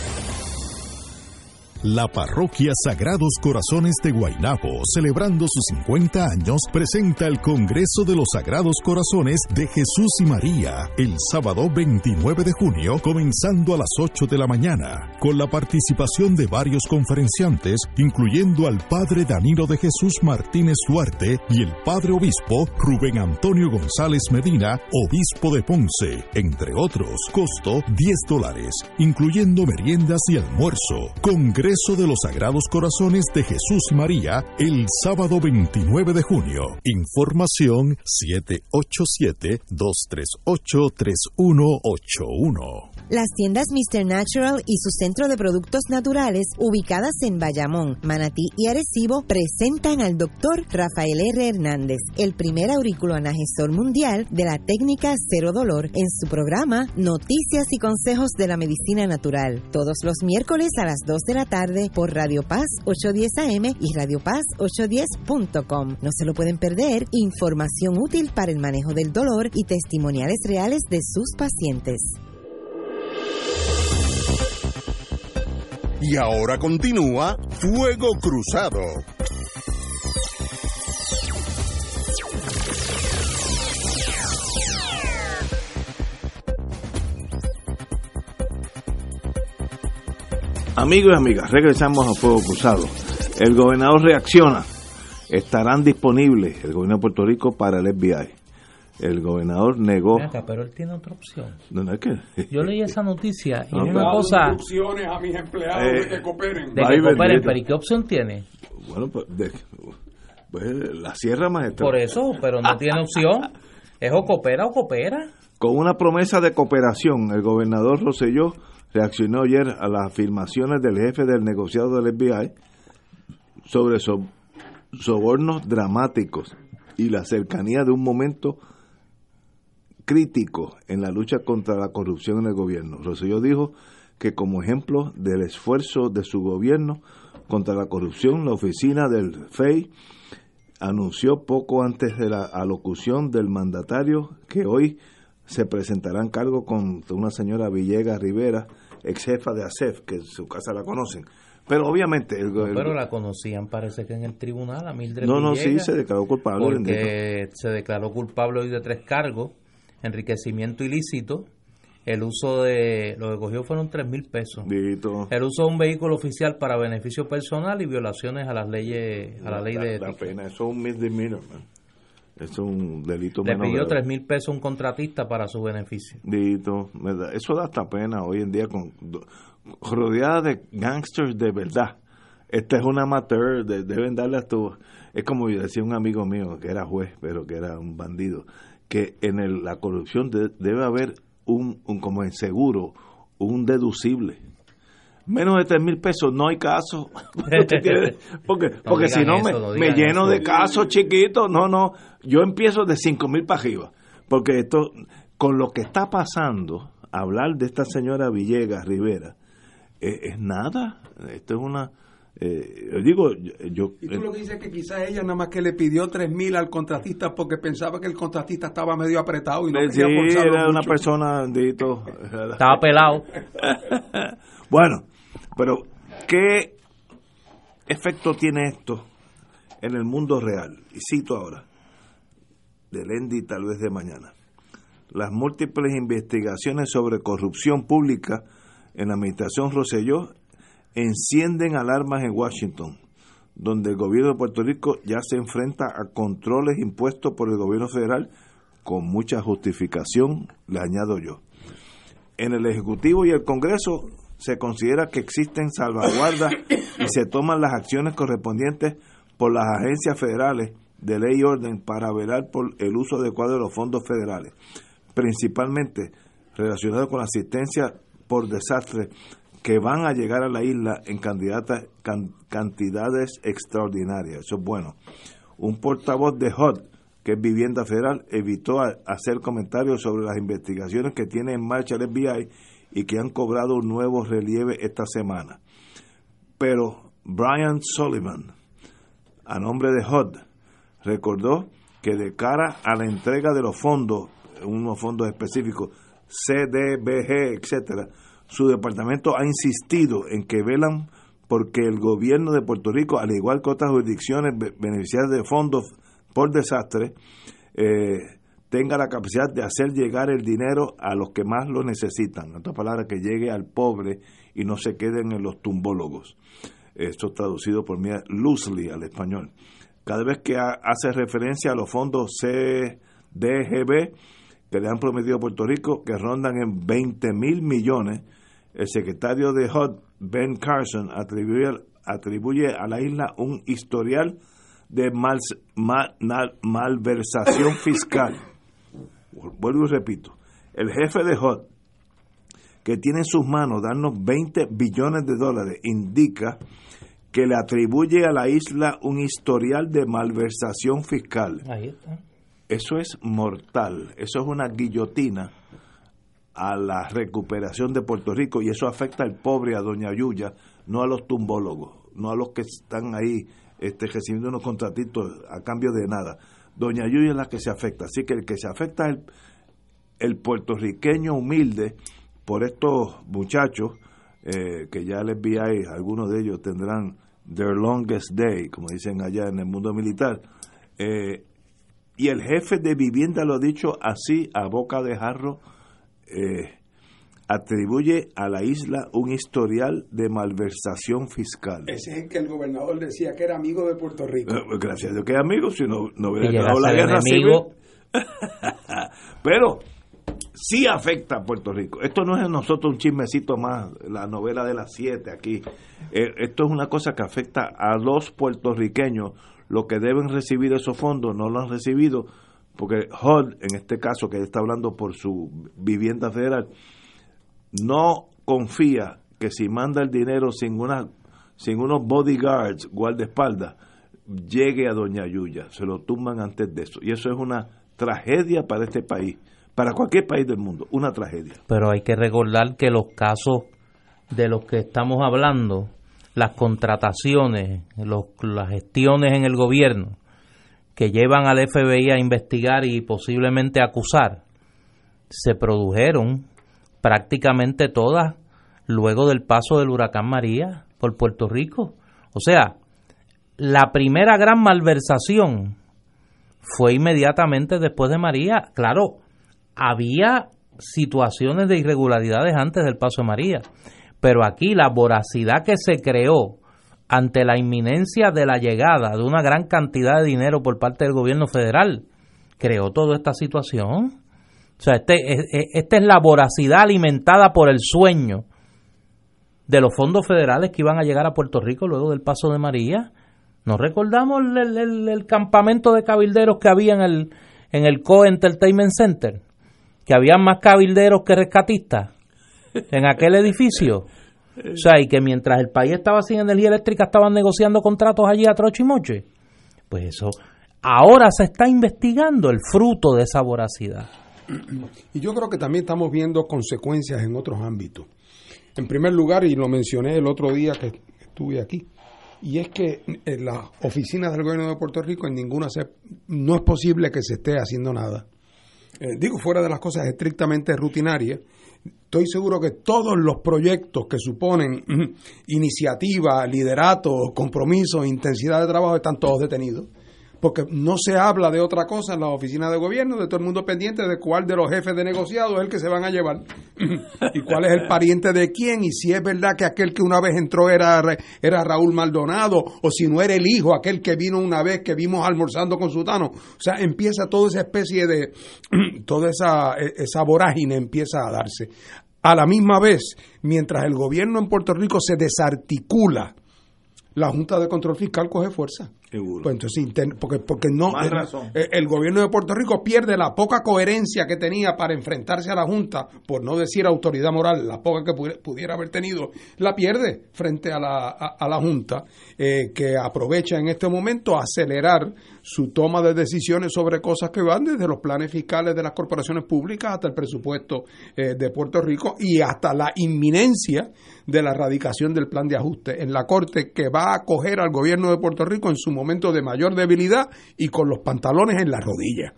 La parroquia Sagrados Corazones de Guaynabo, celebrando sus 50 años, presenta el Congreso de los Sagrados Corazones de Jesús y María el sábado 29 de junio, comenzando a las 8 de la mañana, con la participación de varios conferenciantes, incluyendo al Padre Danilo de Jesús Martínez Duarte y el Padre Obispo Rubén Antonio González Medina, Obispo de Ponce, entre otros. Costo 10 dólares, incluyendo meriendas y almuerzo. Congreso de los Sagrados Corazones de Jesús María el sábado 29 de junio. Información 787-238-3181. Las tiendas Mr. Natural y su centro de productos naturales, ubicadas en Bayamón, Manatí y Arecibo, presentan al doctor Rafael R. Hernández, el primer auriculoanagesor mundial de la técnica cero dolor, en su programa Noticias y Consejos de la Medicina Natural, todos los miércoles a las 2 de la tarde por Radio Paz 810 AM y Radio Paz 810.com. No se lo pueden perder, información útil para el manejo del dolor y testimoniales reales de sus pacientes. Y ahora continúa Fuego Cruzado. Amigos y amigas, regresamos a Fuego Cruzado. El gobernador reacciona. Estarán disponibles el gobierno de Puerto Rico para el FBI. El gobernador negó. Acá, pero él tiene otra opción. ¿No es que? Yo leí esa noticia y No, es una cosa instrucciones a mis empleados Eh, de que cooperen. de que cooperen, pero ¿y qué opción tiene? Bueno, pues, de- pues, la Sierra Maestra. Por eso, pero no tiene opción. Es o coopera o coopera. Con una promesa de cooperación, el gobernador Rosselló reaccionó ayer a las afirmaciones del jefe del negociado del FBI sobre so- sobornos dramáticos y la cercanía de un momento crítico en la lucha contra la corrupción en el gobierno. Rosselló dijo que como ejemplo del esfuerzo de su gobierno contra la corrupción, la oficina del FEI anunció poco antes de la alocución del mandatario que hoy se presentarán cargo contra una señora Villegas Rivera, ex jefa de ASEF, que en su casa la conocen. Pero obviamente el, Pero la conocían, parece que en el tribunal, a Mildred no, no, sí, se declaró culpable. Porque se declaró culpable hoy de tres cargos: enriquecimiento ilícito, el uso de. Lo que cogió fueron tres mil pesos. Bendito. El uso de un vehículo oficial para beneficio personal y violaciones a las leyes, a la ley de La pena, eso es un misdemeanor, man. Eso es un delito Le menor pidió tres mil pesos a un contratista para su beneficio. Da- eso da hasta pena hoy en día con rodeada de gangsters de verdad. Esta es una amateur, de- deben darle a tu es como decía un amigo mío que era juez, pero que era un bandido, que en el- la corrupción de- debe haber un, un como en seguro, un deducible. Menos de tres mil pesos no hay caso. Porque No porque si no me, no me digan lleno eso. de casos chiquitos. No, no. Yo empiezo de cinco mil para arriba. Porque esto, con lo que está pasando, hablar de esta señora Villegas Rivera eh, es nada. Esto es una. Eh, digo, yo. yo- Y tú lo que dices es que quizás ella nada más que le pidió tres mil al contratista porque pensaba que el contratista estaba medio apretado y no sí, quería forzarlo era una mucho. persona, bendito. Estaba pelado. bueno, pero ¿qué efecto tiene esto en el mundo real? Y cito ahora, del Endy tal vez de mañana. Las múltiples investigaciones sobre corrupción pública en la administración Rosselló encienden alarmas en Washington, donde el gobierno de Puerto Rico ya se enfrenta a controles impuestos por el gobierno federal con mucha justificación, le añado yo. En el Ejecutivo y el Congreso se considera que existen salvaguardas y se toman las acciones correspondientes por las agencias federales de ley y orden para velar por el uso adecuado de los fondos federales, principalmente relacionado con la asistencia por desastre que van a llegar a la isla en cantidades extraordinarias. Eso es bueno. Un portavoz de HUD, que es Vivienda Federal, evitó hacer comentarios sobre las investigaciones que tiene en marcha el FBI y que han cobrado un nuevo relieve esta semana. Pero Brian Sullivan, a nombre de HUD, recordó que de cara a la entrega de los fondos, unos fondos específicos, CDBG, etcétera, su departamento ha insistido en que velan porque el gobierno de Puerto Rico, al igual que otras jurisdicciones beneficiadas de fondos por desastre, eh, tenga la capacidad de hacer llegar el dinero a los que más lo necesitan. En otras palabras, que llegue al pobre y no se queden en los tumbólogos. Esto traducido por mí loosely al español. Cada vez que hace referencia a los fondos CDGB que le han prometido a Puerto Rico, que rondan en 20 mil millones, el secretario de HUD, Ben Carson, atribuye, atribuye a la isla un historial de malversación fiscal. Vuelvo y repito, el jefe de HUD, que tiene en sus manos darnos 20 billones de dólares, indica que le atribuye a la isla un historial de malversación fiscal. Eso es mortal, eso es una guillotina a la recuperación de Puerto Rico y eso afecta al pobre, a Doña Yuya, no a los tumbólogos, no a los que están ahí este, recibiendo unos contratitos a cambio de nada. Doña Yuya es la que se afecta, así que el que se afecta es el, el puertorriqueño humilde por estos muchachos eh, que ya les vi ahí, algunos de ellos tendrán their longest day, como dicen allá en el mundo militar, eh, y el jefe de vivienda lo ha dicho así, a boca de jarro, eh, atribuye a la isla un historial de malversación fiscal. Ese es el que el gobernador decía que era amigo de Puerto Rico. Eh, gracias a Dios que es amigo, si no, no hubiera quedado la guerra civil. Pero sí afecta a Puerto Rico. Esto no es nosotros un chismecito más, la novela de las siete aquí. Eh, esto es una cosa que afecta a los puertorriqueños. Los que deben recibir esos fondos no lo han recibido porque HUD, en este caso que está hablando por su vivienda federal, no confía que si manda el dinero sin una sin unos bodyguards, guardaespaldas, llegue a Doña Yuya, se lo tumban antes de eso. Y eso es una tragedia para este país, para cualquier país del mundo, una tragedia. Pero hay que recordar que los casos de los que estamos hablando, las contrataciones, las gestiones en el gobierno, que llevan al FBI a investigar y posiblemente acusar, se produjeron prácticamente todas luego del paso del huracán María por Puerto Rico. O sea, la primera gran malversación fue inmediatamente después de María. Claro, había situaciones de irregularidades antes del paso de María, pero aquí la voracidad que se creó ante la inminencia de la llegada de una gran cantidad de dinero por parte del gobierno federal, creó toda esta situación. O sea, este, esta es la voracidad alimentada por el sueño de los fondos federales que iban a llegar a Puerto Rico luego del paso de María. ¿Nos recordamos el, campamento de cabilderos que había en el, en el Co Entertainment Center? Que había más cabilderos que rescatistas en aquel edificio. O sea, y que mientras el país estaba sin energía eléctrica estaban negociando contratos allí a trocho y moche. Pues eso, ahora se está investigando el fruto de esa voracidad. Y yo creo que también estamos viendo consecuencias en otros ámbitos. En primer lugar, y lo mencioné el otro día que estuve aquí, y es que en las oficinas del gobierno de Puerto Rico en ninguna se, no es posible que se esté haciendo nada. Eh, digo, fuera de las cosas estrictamente rutinarias, estoy seguro que todos los proyectos que suponen iniciativa, liderato, compromiso, intensidad de trabajo están todos detenidos. Porque no se habla de otra cosa en la oficina de gobierno, de todo el mundo pendiente de cuál de los jefes de negociados es el que se van a llevar y cuál es el pariente de quién y si es verdad que aquel que una vez entró era, era Raúl Maldonado o si no era el hijo, aquel que vino una vez que vimos almorzando con Sutano. O sea, empieza toda esa especie de, toda esa, e, esa vorágine empieza a darse. A la misma vez, mientras el gobierno en Puerto Rico se desarticula, la Junta de Control Fiscal coge fuerza. Pues entonces, porque, porque no, el, el, gobierno de Puerto Rico pierde la poca coherencia que tenía para enfrentarse a la Junta, por no decir autoridad moral, la poca que pudiera, haber tenido, la pierde frente a la, a, la Junta, eh, que aprovecha en este momento a acelerar su toma de decisiones sobre cosas que van desde los planes fiscales de las corporaciones públicas hasta el presupuesto eh, de Puerto Rico y hasta la inminencia de la erradicación del plan de ajuste en la Corte que va a acoger al gobierno de Puerto Rico en su momento de mayor debilidad y con los pantalones en las rodillas.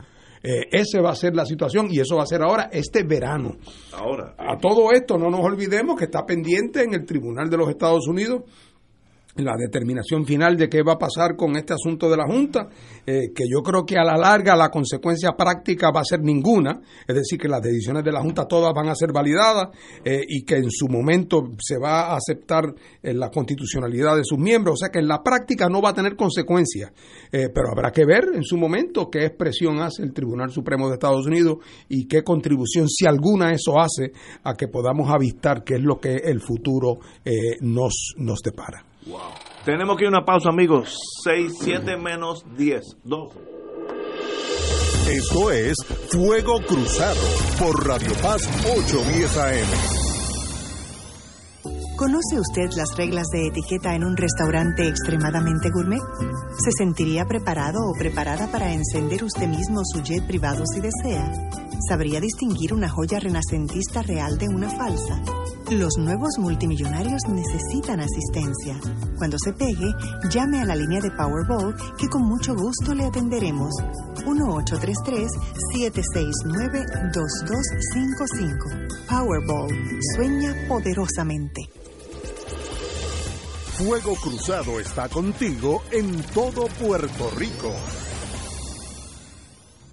Eh, esa va a ser la situación y eso va a ser ahora este verano. Ahora. A todo esto no nos olvidemos que está pendiente en el Tribunal de los Estados Unidos la determinación final de qué va a pasar con este asunto de la Junta, eh, que yo creo que a la larga la consecuencia práctica va a ser ninguna, es decir, que las decisiones de la Junta todas van a ser validadas eh, y que en su momento se va a aceptar eh, la constitucionalidad de sus miembros, o sea que en la práctica no va a tener consecuencias, pero habrá que ver en su momento qué expresión hace el Tribunal Supremo de Estados Unidos y qué contribución, si alguna, eso hace a que podamos avistar qué es lo que el futuro nos, nos depara. Tenemos que ir a una pausa, amigos. 6, 7 menos 10, 12. Esto es Fuego Cruzado por Radio Paz 810 AM. ¿Conoce usted las reglas de etiqueta en un restaurante extremadamente gourmet? ¿Se sentiría preparado o preparada para encender usted mismo su jet privado si desea? ¿Sabría distinguir una joya renacentista real de una falsa? Los nuevos multimillonarios necesitan asistencia. Cuando se pegue, llame a la línea de Powerball que con mucho gusto le atenderemos. 1833-769-2255. Powerball. Sueña poderosamente. Fuego Cruzado está contigo en todo Puerto Rico.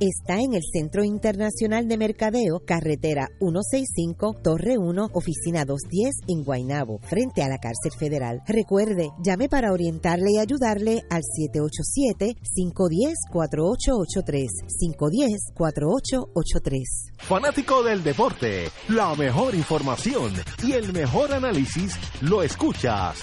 está en el Centro Internacional de Mercadeo, carretera 165, Torre 1, oficina 210 en Guaynabo, frente a la cárcel federal. Recuerde, llame para orientarle y ayudarle al 787-510-4883, 510-4883. Fanático del deporte, la mejor información y el mejor análisis lo escuchas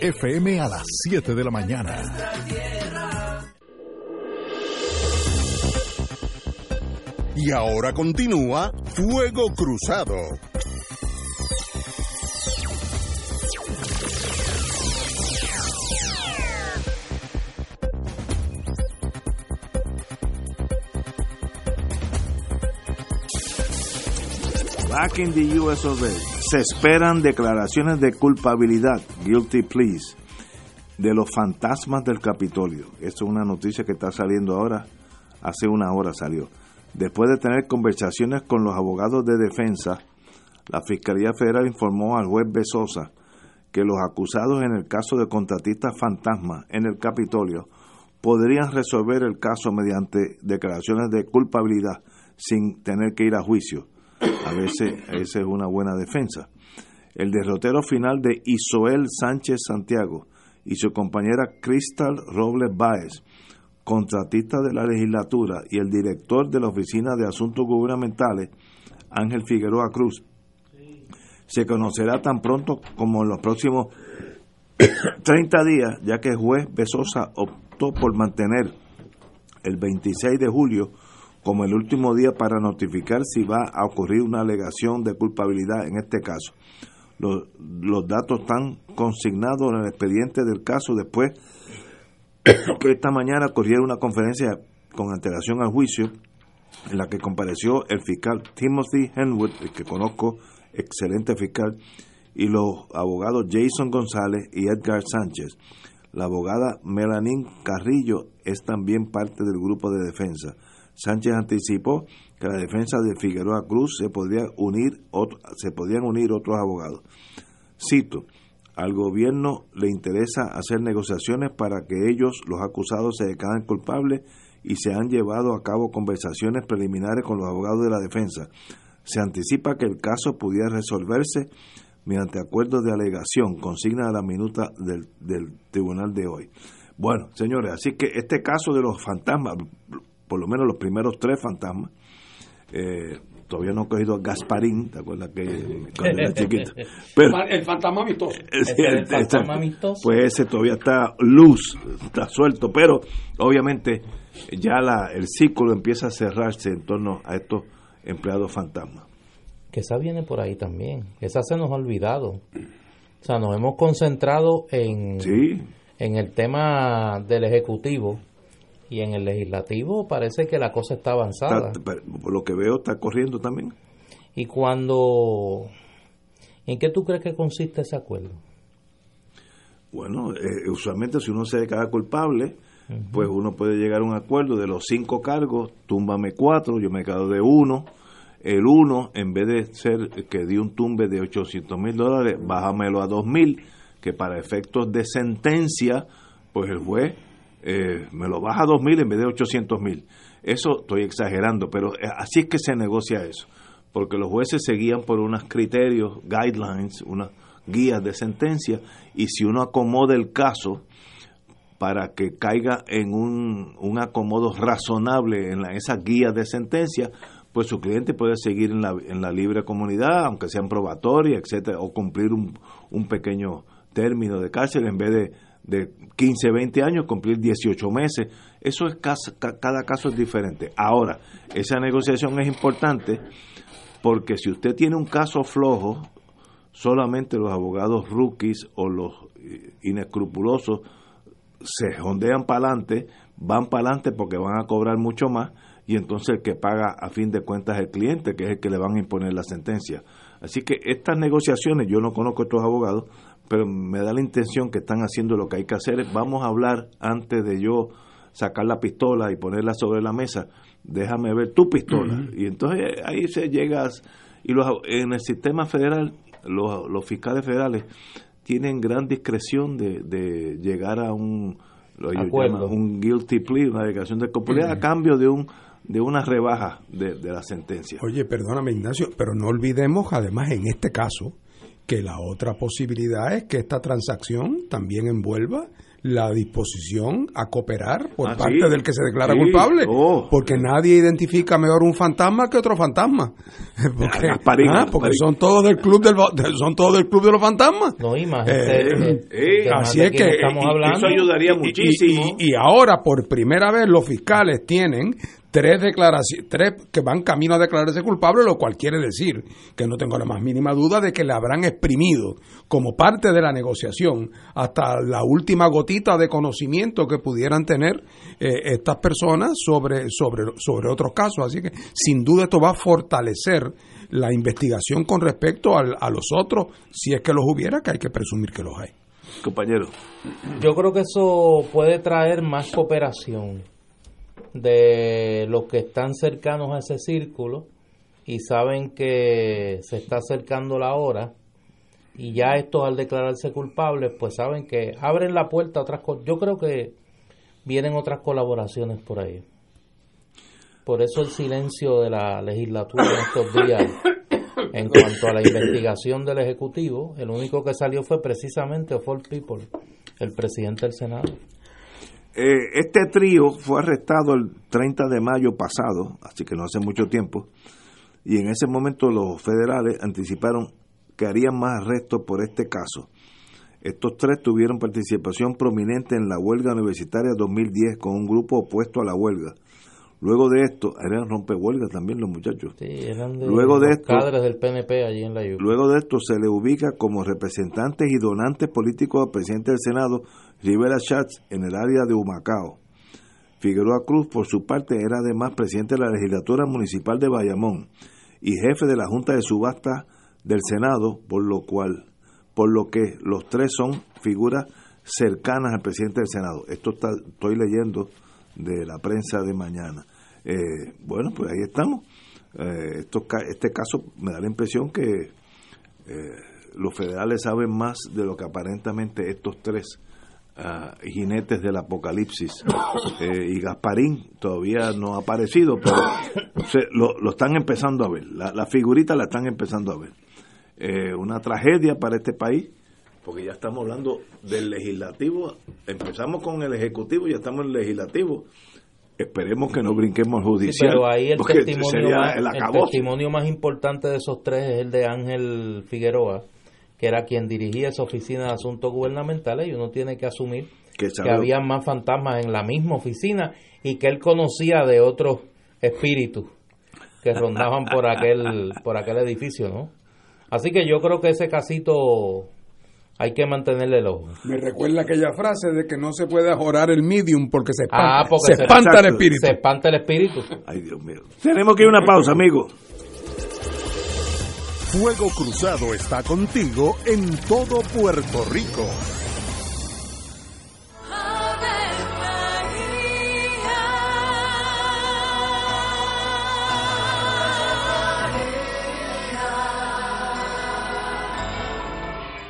FM a las 7 de la mañana. Y ahora continúa Fuego Cruzado. Back in the US se esperan declaraciones de culpabilidad, guilty pleas, de los fantasmas del Capitolio. Esto es una noticia que está saliendo ahora, hace una hora salió. Después de tener conversaciones con los abogados de defensa, la Fiscalía Federal informó al juez Besosa que los acusados en el caso de contratistas fantasmas en el Capitolio podrían resolver el caso mediante declaraciones de culpabilidad sin tener que ir a juicio a veces esa es una buena defensa. El derrotero final de Isoel Sánchez Santiago y su compañera Crystal Robles Báez contratista de la legislatura y el director de la Oficina de Asuntos Gubernamentales, Ángel Figueroa Cruz, se conocerá tan pronto como en los próximos 30 días, ya que el juez Besosa optó por mantener el 26 de julio como el último día para notificar si va a ocurrir una alegación de culpabilidad en este caso. Los, datos están consignados en el expediente del caso después que esta mañana ocurriera una conferencia con antelación al juicio en la que compareció el fiscal Timothy Henwood, el que conozco, excelente fiscal, y los abogados Jason González y Edgar Sánchez. La abogada Melanín Carrillo es también parte del grupo de defensa. Sánchez anticipó que la defensa de Figueroa Cruz se unir se podrían unir otros abogados. Cito, al gobierno le interesa hacer negociaciones para que ellos, los acusados, se declaren culpables y se han llevado a cabo conversaciones preliminares con los abogados de la defensa. Se anticipa que el caso pudiera resolverse mediante acuerdos de alegación, consigna a la minuta del, del tribunal de hoy. Bueno, señores, así que este caso de los fantasmas, por lo menos los primeros tres fantasmas, eh, todavía no he cogido a Gasparín, ¿te acuerdas que cuando era chiquito? el fantasma amistoso. el fantasma amistoso. Pues ese todavía está luz, está suelto, pero obviamente ya la, el círculo empieza a cerrarse en torno a estos empleados fantasmas. Que esa viene por ahí también, esa se nos ha olvidado. O sea, nos hemos concentrado en, en el tema del Ejecutivo, y en el legislativo parece que la cosa está avanzada. por lo que veo, está corriendo también. Y cuando... ¿En qué tú crees que consiste ese acuerdo? Bueno, eh, usualmente si uno se declara culpable, pues uno puede llegar a un acuerdo de los cinco cargos, túmbame cuatro, yo me quedo de uno. El uno, en vez de ser que di un tumbe de 800 mil dólares, bájamelo a dos mil, que para efectos de sentencia, pues el juez eh, me lo baja a 2.000 en vez de 800.000. Eso estoy exagerando, pero eh, así es que se negocia eso, porque los jueces seguían por unos criterios, guidelines, unas guías de sentencia, y si uno acomoda el caso para que caiga en un, un acomodo razonable en la, esas guías de sentencia, pues su cliente puede seguir en la, en la libre comunidad, aunque sean probatoria, etcétera, o cumplir un, un pequeño término de cárcel en vez de de 15, 20 años, cumplir 18 meses. Eso es cada caso es diferente. Ahora, esa negociación es importante porque si usted tiene un caso flojo, solamente los abogados rookies o los eh, inescrupulosos se jondean para adelante, van para adelante porque van a cobrar mucho más y entonces el que paga a fin de cuentas es el cliente, que es el que le van a imponer la sentencia. Así que estas negociaciones, yo no conozco a estos abogados, pero me da la intención que están haciendo lo que hay que hacer. Vamos a hablar antes de yo sacar la pistola y ponerla sobre la mesa. Déjame ver tu pistola. Y entonces ahí se llega, y los, en el sistema federal, los, los fiscales federales tienen gran discreción de, de llegar a un, un guilty plea, una declaración de culpabilidad a cambio de un de una rebaja de, de la sentencia. Oye, perdóname Ignacio, pero no olvidemos además en este caso que la otra posibilidad es que esta transacción también envuelva la disposición a cooperar por ah, parte del que se declara culpable, oh. porque nadie identifica mejor un fantasma que otro fantasma, porque, ah, porque son todos del club del son todos del club de los fantasmas. No, imagínate, eh, así es que estamos hablando. eso ayudaría muchísimo. y ahora por primera vez los fiscales tienen tres declaraciones, tres que van camino a declararse culpable, lo cual quiere decir que no tengo la más mínima duda de que le habrán exprimido como parte de la negociación hasta la última gotita de conocimiento que pudieran tener eh, estas personas sobre, sobre, sobre otros casos. Así que sin duda esto va a fortalecer la investigación con respecto a los otros, si es que los hubiera, que hay que presumir que los hay. Compañero. Yo creo que eso puede traer más cooperación de los que están cercanos a ese círculo y saben que se está acercando la hora y ya estos al declararse culpables pues saben que abren la puerta a otras cosas. Yo creo que vienen otras colaboraciones por ahí. Por eso el silencio de la legislatura en estos días en cuanto a la investigación del Ejecutivo, el único que salió fue precisamente For People, el presidente del Senado. Eh, este trío fue arrestado el 30 de mayo pasado, así que no hace mucho tiempo, y en ese momento los federales anticiparon que harían más arrestos por este caso. Estos tres tuvieron participación prominente en la huelga universitaria 2010 con un grupo opuesto a la huelga. Luego de esto, eran rompehuelgas también los muchachos. Sí, eran de luego de esto, del PNP allí en la Luego de esto se le ubica como representantes y donantes políticos al presidente del Senado, Rivera Schatz, en el área de Humacao. Figueroa Cruz, por su parte, era además presidente de la legislatura municipal de Bayamón y jefe de la Junta de Subasta del Senado, por lo cual, por lo que los tres son figuras cercanas al presidente del Senado. Esto está, estoy leyendo de la prensa de mañana. Eh, bueno, pues ahí estamos. Eh, este caso me da la impresión que eh, los federales saben más de lo que aparentemente estos tres uh, jinetes del apocalipsis y Gasparín todavía no ha aparecido, pero lo, están empezando a ver. La, la figurita la están empezando a ver. una tragedia para este país porque ya estamos hablando del legislativo, empezamos con el ejecutivo y ya estamos en el legislativo. Esperemos que no brinquemos al judicial. pero ahí el testimonio, más, el, testimonio más importante de esos tres es el de Ángel Figueroa, que era quien dirigía esa oficina de asuntos gubernamentales y uno tiene que asumir que, que había más fantasmas en la misma oficina y que él conocía de otros espíritus que rondaban por aquel por aquel edificio, ¿no? Así que yo creo que ese casito hay que mantenerle el ojo. Me recuerda aquella frase de que no se puede orar el medium porque se espanta, ah, se, espanta el espíritu. Se espanta el espíritu. Ay, Dios mío. Tenemos que ir a una pausa, amigo. Fuego Cruzado está contigo en todo Puerto Rico.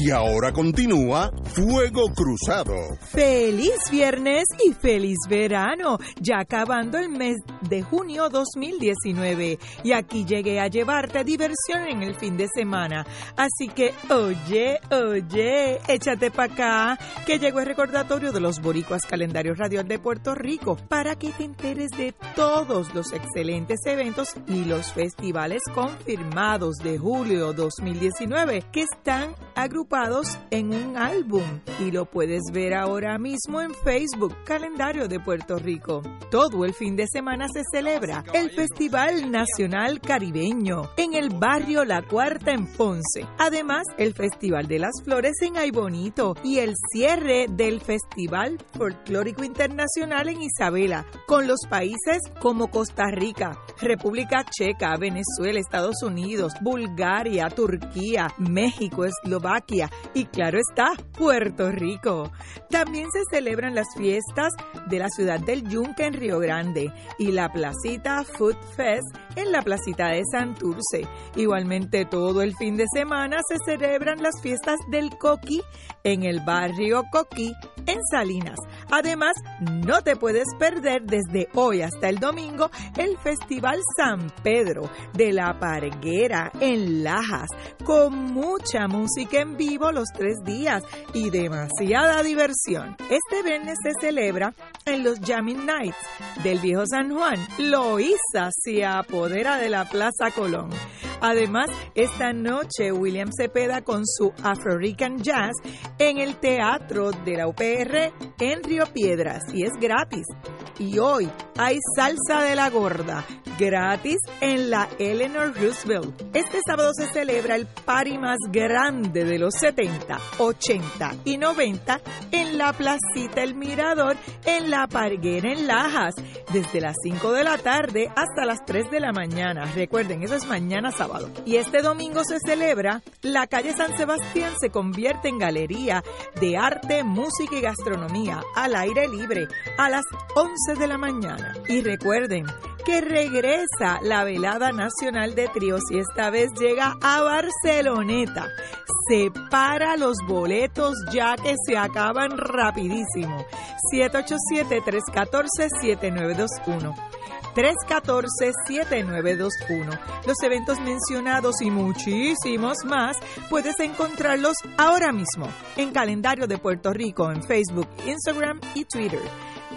Y ahora continúa Fuego Cruzado. Feliz viernes y feliz verano, ya acabando el mes de junio 2019. Y aquí llegué a llevarte diversión en el fin de semana. Así que, oye, oye, échate para acá, que llegó el recordatorio de los boricuas calendarios radial de Puerto Rico, para que te enteres de todos los excelentes eventos y los festivales confirmados de julio 2019 que están agrupados en un álbum y lo puedes ver ahora mismo en Facebook, Calendario de Puerto Rico. Todo el fin de semana se celebra el Festival Nacional Caribeño en el barrio La Cuarta en Ponce. Además, el Festival de las Flores en Aybonito y el cierre del Festival Folclórico Internacional en Isabela, con los países como Costa Rica, República Checa, Venezuela, Estados Unidos, Bulgaria, Turquía, México, Eslovaquia, y claro está, Puerto Rico. También se celebran las fiestas de la ciudad del Yunque en Río Grande y la Placita Food Fest en la Placita de Santurce. Igualmente todo el fin de semana se celebran las fiestas del Coqui en el barrio Coqui en Salinas. Además, no te puedes perder desde hoy hasta el domingo el Festival San Pedro de la Parguera en Lajas, con mucha música en vivo los tres días y demasiada diversión. Este viernes se celebra en los Jamming Nights del Viejo San Juan. Loíza se apodera de la Plaza Colón. Además, esta noche William Cepeda con su Afro Jazz en el Teatro de la UPR en Río Piedras y es gratis. Y hoy hay salsa de la gorda gratis en la Eleanor Roosevelt. Este sábado se celebra el party más grande de los 70, 80 y 90 en la Placita El Mirador en La Parguera en Lajas, desde las 5 de la tarde hasta las 3 de la mañana. Recuerden, eso es mañana sábado. Y este domingo se celebra, la calle San Sebastián se convierte en galería de arte, música y gastronomía al aire libre a las 11 de la mañana. Y recuerden, que regresa la velada nacional de tríos y esta vez llega a Barceloneta. Separa los boletos ya que se acaban rapidísimo. 787-314-7921. 314-7921. Los eventos mencionados y muchísimos más puedes encontrarlos ahora mismo en Calendario de Puerto Rico en Facebook, Instagram y Twitter.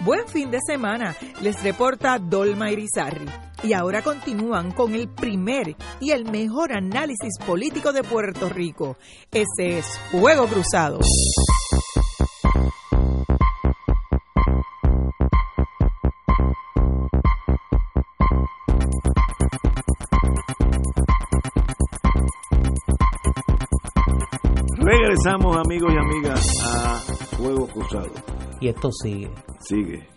Buen fin de semana, les reporta Dolma Irizarri. Y ahora continúan con el primer y el mejor análisis político de Puerto Rico. Ese es Fuego Cruzado. Regresamos amigos y amigas a Fuego Cruzado. Y esto sigue. Sigue.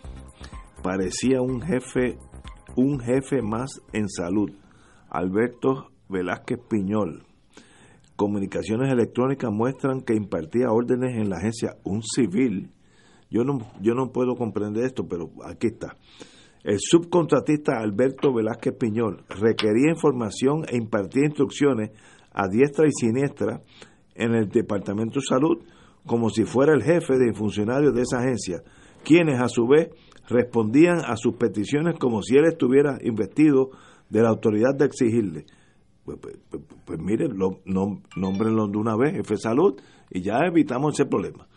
Parecía un jefe, un jefe más en salud. Alberto Velázquez Piñol. Comunicaciones electrónicas muestran que impartía órdenes en la agencia un civil. Yo no, yo no puedo comprender esto, pero aquí está. El subcontratista Alberto Velázquez Piñol requería información e impartía instrucciones a diestra y siniestra en el Departamento de Salud como si fuera el jefe de funcionarios de esa agencia quienes a su vez respondían a sus peticiones como si él estuviera investido de la autoridad de exigirle. Pues, pues, pues, pues miren, lo, nómbrenlo de una vez, de salud, y ya evitamos ese problema.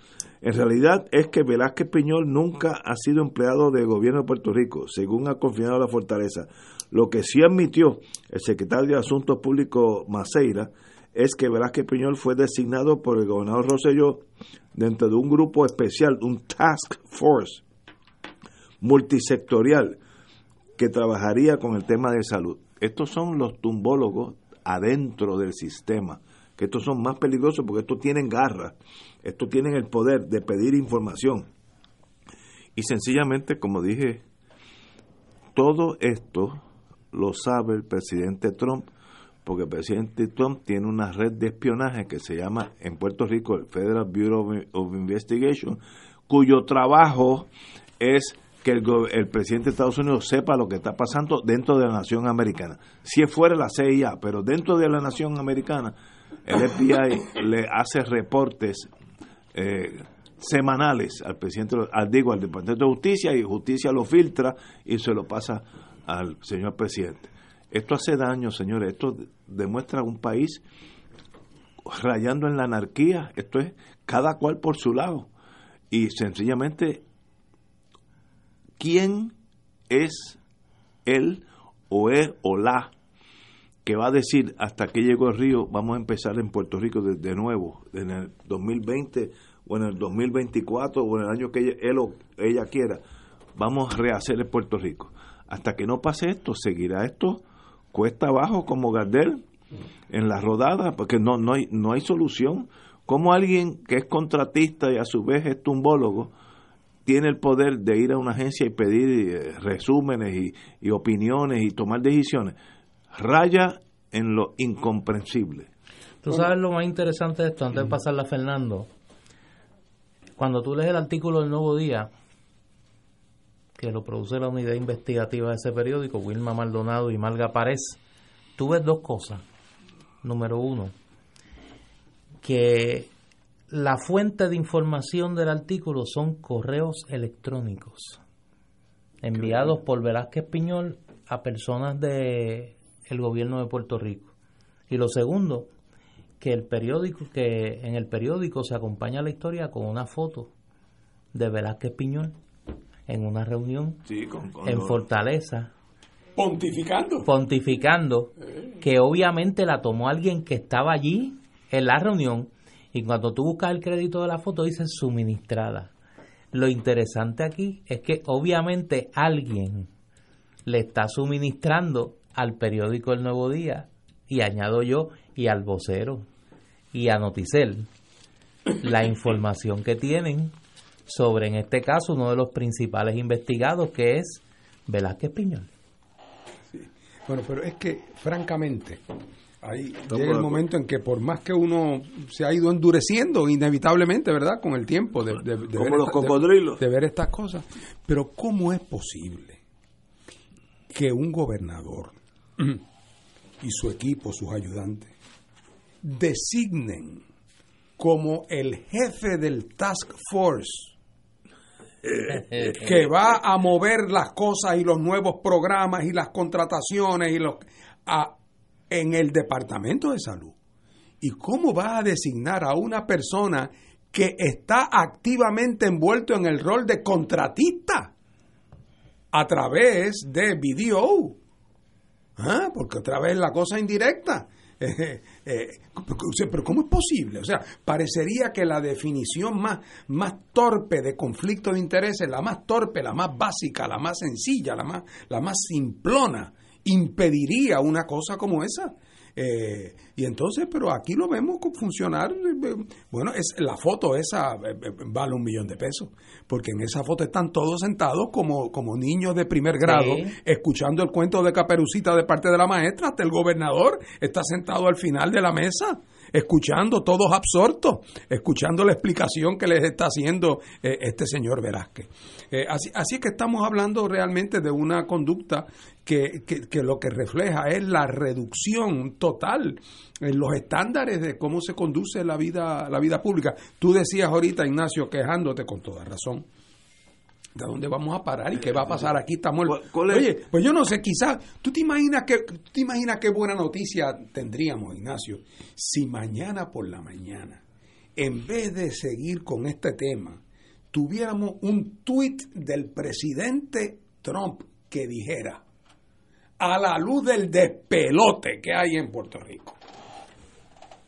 En realidad es que Velázquez Piñol nunca ha sido empleado del gobierno de Puerto Rico, según ha confinado la fortaleza. Lo que sí admitió el secretario de Asuntos Públicos Maceira es que Velázquez Piñol fue designado por el gobernador Rosselló dentro de un grupo especial, un task force multisectorial que trabajaría con el tema de salud. Estos son los tumbólogos adentro del sistema, que estos son más peligrosos porque estos tienen garra, estos tienen el poder de pedir información. Y sencillamente, como dije, todo esto lo sabe el presidente Trump porque el presidente Trump tiene una red de espionaje que se llama en Puerto Rico el Federal Bureau of Investigation, cuyo trabajo es que el, presidente de Estados Unidos sepa lo que está pasando dentro de la nación americana. Si fuera la CIA, pero dentro de la nación americana, el FBI le hace reportes eh, semanales al presidente, al digo, al Departamento de Justicia y Justicia lo filtra y se lo pasa al señor presidente. Esto hace daño, señores, esto demuestra un país rayando en la anarquía, esto es cada cual por su lado y sencillamente quién es él o él o la que va a decir hasta que llegó el río, vamos a empezar en Puerto Rico de, nuevo, en el 2020 o en el 2024 o en el año que él o ella quiera, vamos a rehacer el Puerto Rico. Hasta que no pase esto, seguirá esto cuesta abajo como Gardel en la rodada, porque no, no, hay, no hay solución. como alguien que es contratista y a su vez es tumbólogo tiene el poder de ir a una agencia y pedir eh, resúmenes y, opiniones y tomar decisiones? Raya en lo incomprensible. Tú sabes lo más interesante de esto, antes de pasarla a Fernando. Cuando tú lees el artículo del Nuevo Día, que lo produce la unidad investigativa de ese periódico, Wilma Maldonado y Malga Párez, tú ves dos cosas. Número uno, que la fuente de información del artículo son correos electrónicos enviados por Velázquez Piñol a personas de el gobierno de Puerto Rico. Y lo segundo, que el periódico que en el periódico se acompaña la historia con una foto de Velázquez Piñol en una reunión en Fortaleza. Pontificando. Pontificando, que obviamente la tomó alguien que estaba allí en la reunión y cuando tú buscas el crédito de la foto dice suministrada. Lo interesante aquí es que obviamente alguien le está suministrando al periódico El Nuevo Día y añado yo y al vocero y a Noticel la información que tienen sobre, en este caso, uno de los principales investigados, que es Velázquez Piñol. Bueno, pero es que, francamente, ahí llega el momento en que por más que uno se ha ido endureciendo, inevitablemente, ¿verdad?, con el tiempo de, de, Como los cocodrilos. de ver estas cosas. Pero ¿cómo es posible que un gobernador y su equipo, sus ayudantes, designen como el jefe del Task Force que va a mover las cosas y los nuevos programas y las contrataciones y los en el departamento de salud. ¿Y cómo va a designar a una persona que está activamente envuelto en el rol de contratista a través de video? ¿Ah? Porque otra vez la cosa indirecta. Eh, eh, pero ¿cómo es posible? O sea, parecería que la definición más, más torpe de conflicto de intereses, la más torpe, la más básica, la más sencilla, la más, la más simplona, impediría una cosa como esa. Eh, y entonces, pero aquí lo vemos funcionar. Eh, bueno, es la foto esa eh, vale un millón de pesos, porque en esa foto están todos sentados como, como niños de primer grado, escuchando el cuento de Caperucita de parte de la maestra, hasta el gobernador está sentado al final de la mesa escuchando, todos absortos, escuchando la explicación que les está haciendo este señor Velázquez. así, así es que estamos hablando realmente de una conducta que, que, lo que refleja es la reducción total en los estándares de cómo se conduce la vida, la vida pública. Tú decías ahorita, Ignacio, quejándote con toda razón. ¿De dónde vamos a parar y qué va a pasar aquí? Estamos Oye, pues yo no sé, quizás, ¿tú te imaginas que tú te imaginas qué buena noticia tendríamos, Ignacio, si mañana por la mañana, en vez de seguir con este tema, tuviéramos un tuit del presidente Trump que dijera, a la luz del despelote que hay en Puerto Rico.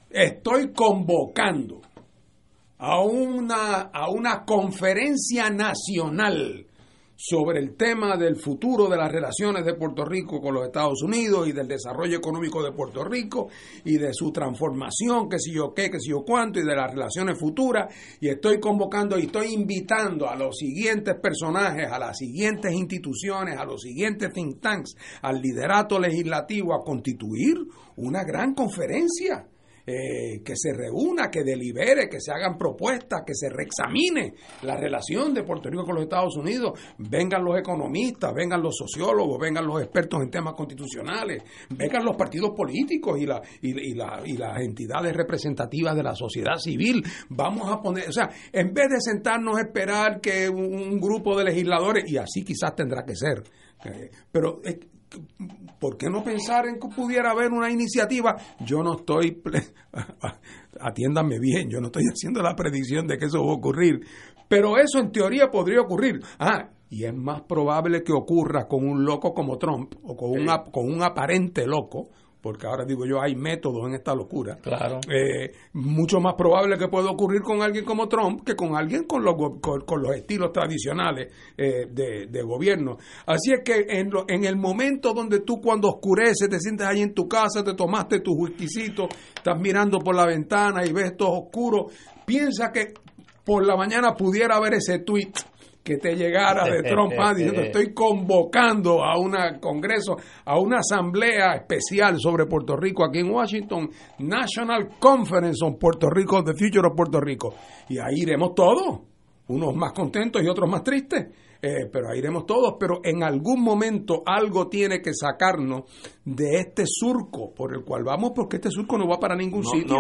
Estoy convocando a una, a una conferencia nacional sobre el tema del futuro de las relaciones de Puerto Rico con los Estados Unidos y del desarrollo económico de Puerto Rico y de su transformación, que si yo qué, que si yo cuánto, y de las relaciones futuras. Y estoy convocando y estoy invitando a los siguientes personajes, a las siguientes instituciones, a los siguientes think tanks, al liderato legislativo a constituir una gran conferencia eh, que se reúna, que delibere, que se hagan propuestas, que se reexamine la relación de Puerto Rico con los Estados Unidos. Vengan los economistas, vengan los sociólogos, vengan los expertos en temas constitucionales, vengan los partidos políticos y, la, y, la, y las entidades representativas de la sociedad civil. Vamos a poner, o sea, en vez de sentarnos a esperar que un, grupo de legisladores, y así quizás tendrá que ser, eh, pero ¿por qué no pensar en que pudiera haber una iniciativa? Yo no estoy, atiéndanme bien, yo no estoy haciendo la predicción de que eso va a ocurrir, pero eso en teoría podría ocurrir. Ah, y es más probable que ocurra con un loco como Trump o con, con un aparente loco porque ahora digo yo, hay métodos en esta locura. Claro. Eh, mucho más probable que pueda ocurrir con alguien como Trump que con alguien con los, con, los estilos tradicionales eh, de, gobierno. Así es que en, en el momento donde tú cuando oscurece, te sientes ahí en tu casa, te tomaste tu whiskycito, estás mirando por la ventana y ves todo oscuro, piensa que por la mañana pudiera haber ese tweet que te llegara de Trump diciendo estoy convocando a un congreso, a una asamblea especial sobre Puerto Rico aquí en Washington, National Conference on Puerto Rico, The Future of Puerto Rico. Y ahí iremos todos, unos más contentos y otros más tristes. Eh, pero ahí iremos todos, pero en algún momento algo tiene que sacarnos de este surco por el cual vamos, porque este surco no va para ningún sitio,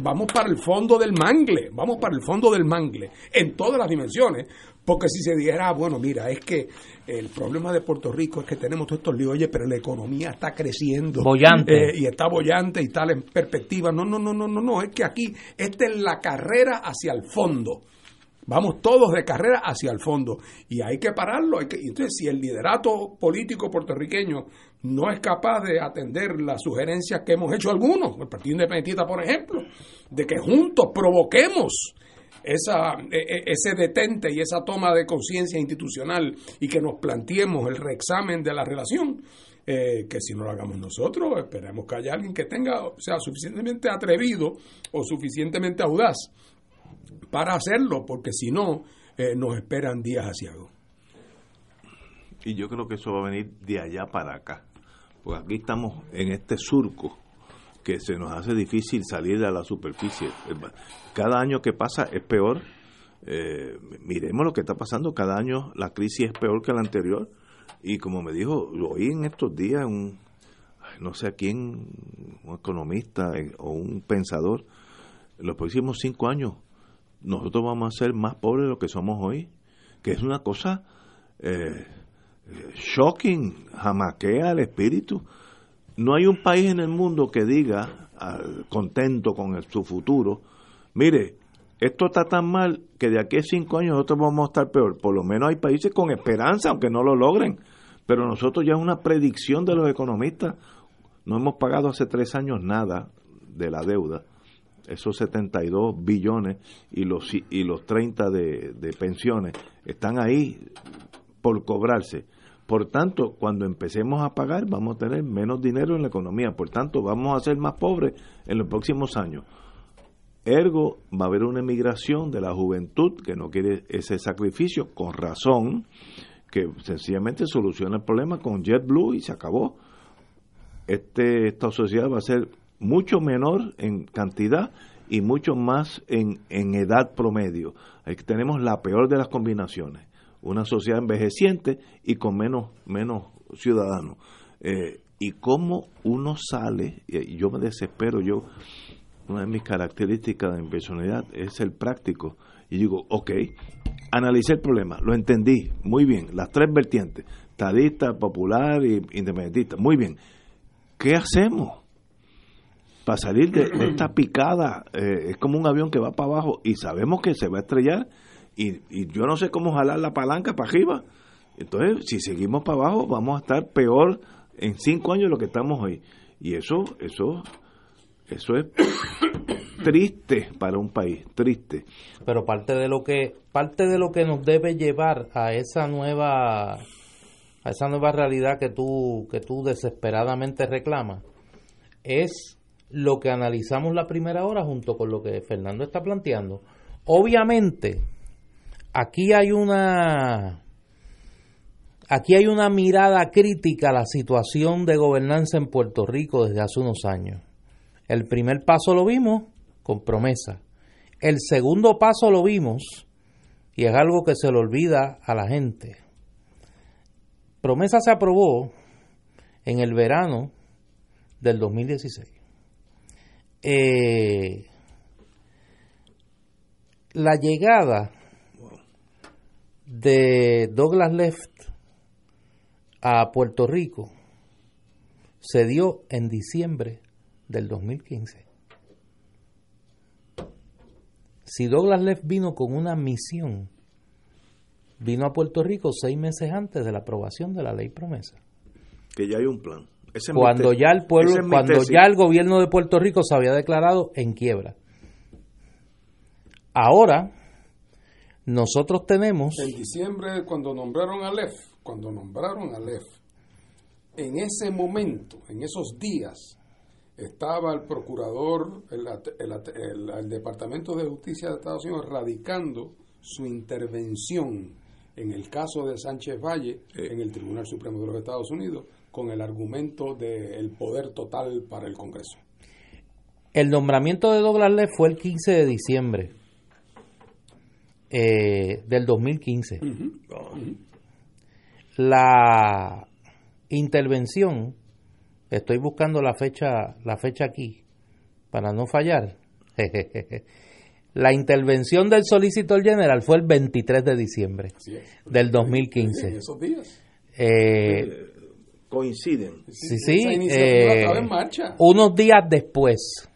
vamos para el fondo del mangle, vamos para el fondo del mangle, en todas las dimensiones, porque si se dijera, ah, bueno, mira, es que el problema de Puerto Rico es que tenemos todos estos líos, oye, pero la economía está creciendo. Bollante. Eh, y está bollante y tal en perspectiva. No, no, no, no, no, no. Es que aquí, esta es la carrera hacia el fondo. Vamos todos de carrera hacia el fondo. Y hay que pararlo. Hay que, entonces, si el liderato político puertorriqueño no es capaz de atender las sugerencias que hemos hecho algunos, el Partido Independentista, por ejemplo, de que juntos provoquemos esa, e, e, ese detente y esa toma de conciencia institucional y que nos planteemos el reexamen de la relación, eh, que si no lo hagamos nosotros, esperemos que haya alguien que tenga, sea suficientemente atrevido o suficientemente audaz para hacerlo, porque si no, eh, nos esperan días asiagos. Y yo creo que eso va a venir de allá para acá, porque aquí estamos en este surco que se nos hace difícil salir a la superficie. Cada año que pasa es peor. Eh, miremos lo que está pasando. Cada año la crisis es peor que la anterior. Y como me dijo, lo oí en estos días, un, no sé a quién, un economista eh, o un pensador, en los próximos cinco años nosotros vamos a ser más pobres de lo que somos hoy. Que es una cosa eh, shocking, jamaquea al espíritu no hay un país en el mundo que diga, ah, contento con su futuro, mire, esto está tan mal que de aquí a cinco años nosotros vamos a estar peor. Por lo menos hay países con esperanza, aunque no lo logren. Pero nosotros ya es una predicción de los economistas. No hemos pagado hace tres años nada de la deuda. Esos 72 billones y los, y los 30 de, de pensiones están ahí por cobrarse. Por tanto, cuando empecemos a pagar, vamos a tener menos dinero en la economía. Por tanto, vamos a ser más pobres en los próximos años. Ergo, va a haber una emigración de la juventud que no quiere ese sacrificio, con razón, que sencillamente soluciona el problema con JetBlue y se acabó. Este, esta sociedad va a ser mucho menor en cantidad y mucho más en, en edad promedio. tenemos la peor de las combinaciones una sociedad envejeciente y con menos, menos ciudadanos. Eh, y cómo uno sale, yo me desespero, yo, una de mis características de mi personalidad es el práctico. Y digo, ok, analicé el problema, lo entendí, muy bien, las tres vertientes, estadista, popular e independentista, muy bien. ¿Qué hacemos? Para salir de, esta picada, eh, es como un avión que va para abajo y sabemos que se va a estrellar y, y yo no sé cómo jalar la palanca para arriba. Entonces, si seguimos para abajo, vamos a estar peor en cinco años de lo que estamos hoy. Y eso, eso, eso es triste para un país, triste. Pero parte de lo que, parte de lo que nos debe llevar a esa nueva, a esa nueva realidad que tú, que tú desesperadamente reclamas, es lo que analizamos la primera hora junto con lo que Fernando está planteando. Obviamente, aquí hay una aquí hay una mirada crítica a la situación de gobernanza en Puerto Rico desde hace unos años. El primer paso lo vimos con promesa. El segundo paso lo vimos, y es algo que se le olvida a la gente. Promesa se aprobó en el verano del 2016. Eh, la llegada de Douglas Left a Puerto Rico se dio en diciembre del 2015. Si Douglas Leff vino con una misión, vino a Puerto Rico seis meses antes de la aprobación de la ley promesa. Que ya hay un plan. cuando ya el pueblo, cuando ya el gobierno de Puerto Rico se había declarado en quiebra. Ahora, nosotros tenemos... En diciembre, cuando nombraron a Leff, cuando nombraron a Leff, en ese momento, en esos días, estaba el procurador, el, el, Departamento de Justicia de Estados Unidos radicando su intervención en el caso de Sánchez Valle en el Tribunal Supremo de los Estados Unidos con el argumento del poder total para el Congreso. El nombramiento de Douglas Leff fue el 15 de diciembre eh, del 2015. La intervención Estoy buscando la fecha, la fecha aquí para no fallar. la intervención del Solicitor General fue el 23 de diciembre del 2015. En esos días. Eh, coinciden. Sí, sí. Eh, unos días después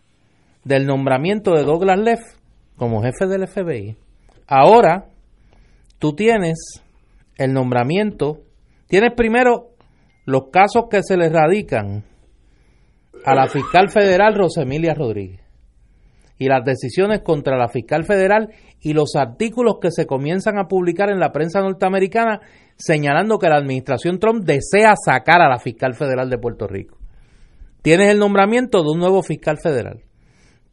del nombramiento de Douglas Leff como jefe del FBI. Ahora tú tienes el nombramiento, tienes primero los casos que se le radican a la fiscal federal Rosemilia Rodríguez y las decisiones contra la fiscal federal y los artículos que se comienzan a publicar en la prensa norteamericana señalando que la administración Trump desea sacar a la fiscal federal de Puerto Rico. Tienes el nombramiento de un nuevo fiscal federal.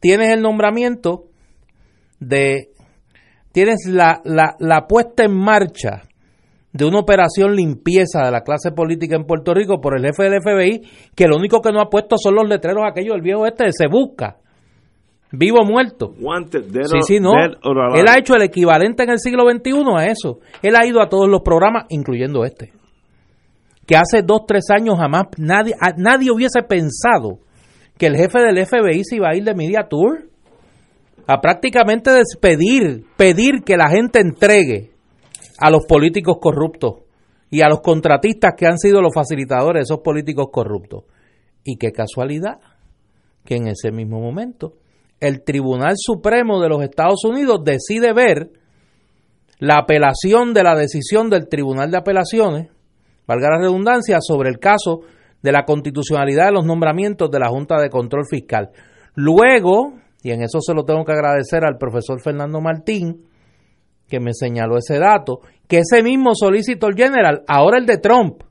Tienes el nombramiento de... Tienes la, la, la puesta en marcha de una operación limpieza de la clase política en Puerto Rico por el jefe del FBI, que lo único que no ha puesto son los letreros aquellos del viejo este de se busca. Vivo o muerto. sí, sí, no. Él ha hecho el equivalente en el siglo XXI a eso. Él ha ido a todos los programas, incluyendo este. Que hace dos, tres años jamás nadie, nadie hubiese pensado que el jefe del FBI se iba a ir de Media Tour a prácticamente despedir, pedir que la gente entregue a los políticos corruptos y a los contratistas que han sido los facilitadores de esos políticos corruptos. Y qué casualidad que en ese mismo momento el Tribunal Supremo de los Estados Unidos decide ver la apelación de la decisión del Tribunal de Apelaciones, valga la redundancia, sobre el caso de la constitucionalidad de los nombramientos de la Junta de Control Fiscal. Luego, y en eso se lo tengo que agradecer al profesor Fernando Martín, que me señaló ese dato, que ese mismo Solicitor General, ahora el de Trump,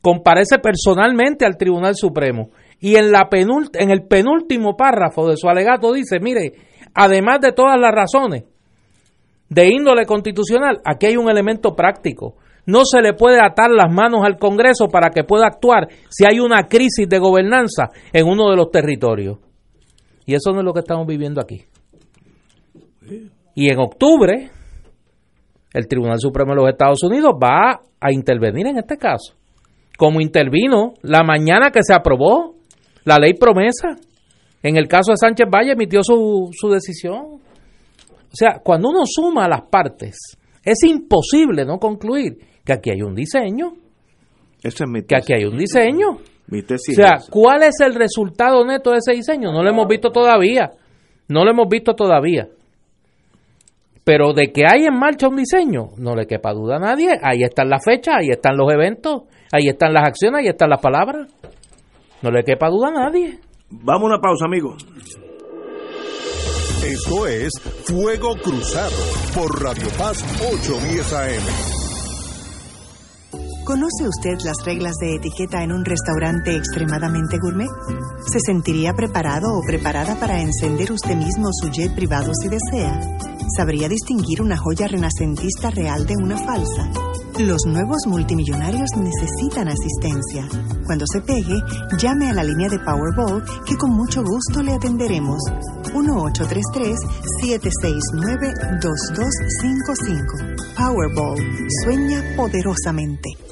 comparece personalmente al Tribunal Supremo y en, la el penúltimo párrafo de su alegato dice, mire, además de todas las razones de índole constitucional, aquí hay un elemento práctico. No se le puede atar las manos al Congreso para que pueda actuar si hay una crisis de gobernanza en uno de los territorios. Y eso no es lo que estamos viviendo aquí. Y en octubre, el Tribunal Supremo de los Estados Unidos va a intervenir en este caso, como intervino la mañana que se aprobó la ley promesa. En el caso de Sánchez Valle emitió su, su decisión. O sea, cuando uno suma las partes, es imposible no concluir que aquí hay un diseño. que aquí hay un diseño. O sea, ¿cuál es el resultado neto de ese diseño? No lo hemos visto todavía. No lo hemos visto todavía. Pero de que hay en marcha un diseño, no le quepa duda a nadie. Ahí están las fechas, ahí están los eventos, ahí están las acciones, ahí están las palabras. No le quepa duda a nadie. Vamos a una pausa, amigos. Esto es Fuego Cruzado por Radio Paz 810 AM. ¿Conoce usted las reglas de etiqueta en un restaurante extremadamente gourmet? ¿Se sentiría preparado o preparada para encender usted mismo su jet privado si desea? ¿Sabría distinguir una joya renacentista real de una falsa? Los nuevos multimillonarios necesitan asistencia. Cuando se pegue, llame a la línea de Powerball que con mucho gusto le atenderemos. 1833-769-2255. Powerball. Sueña poderosamente.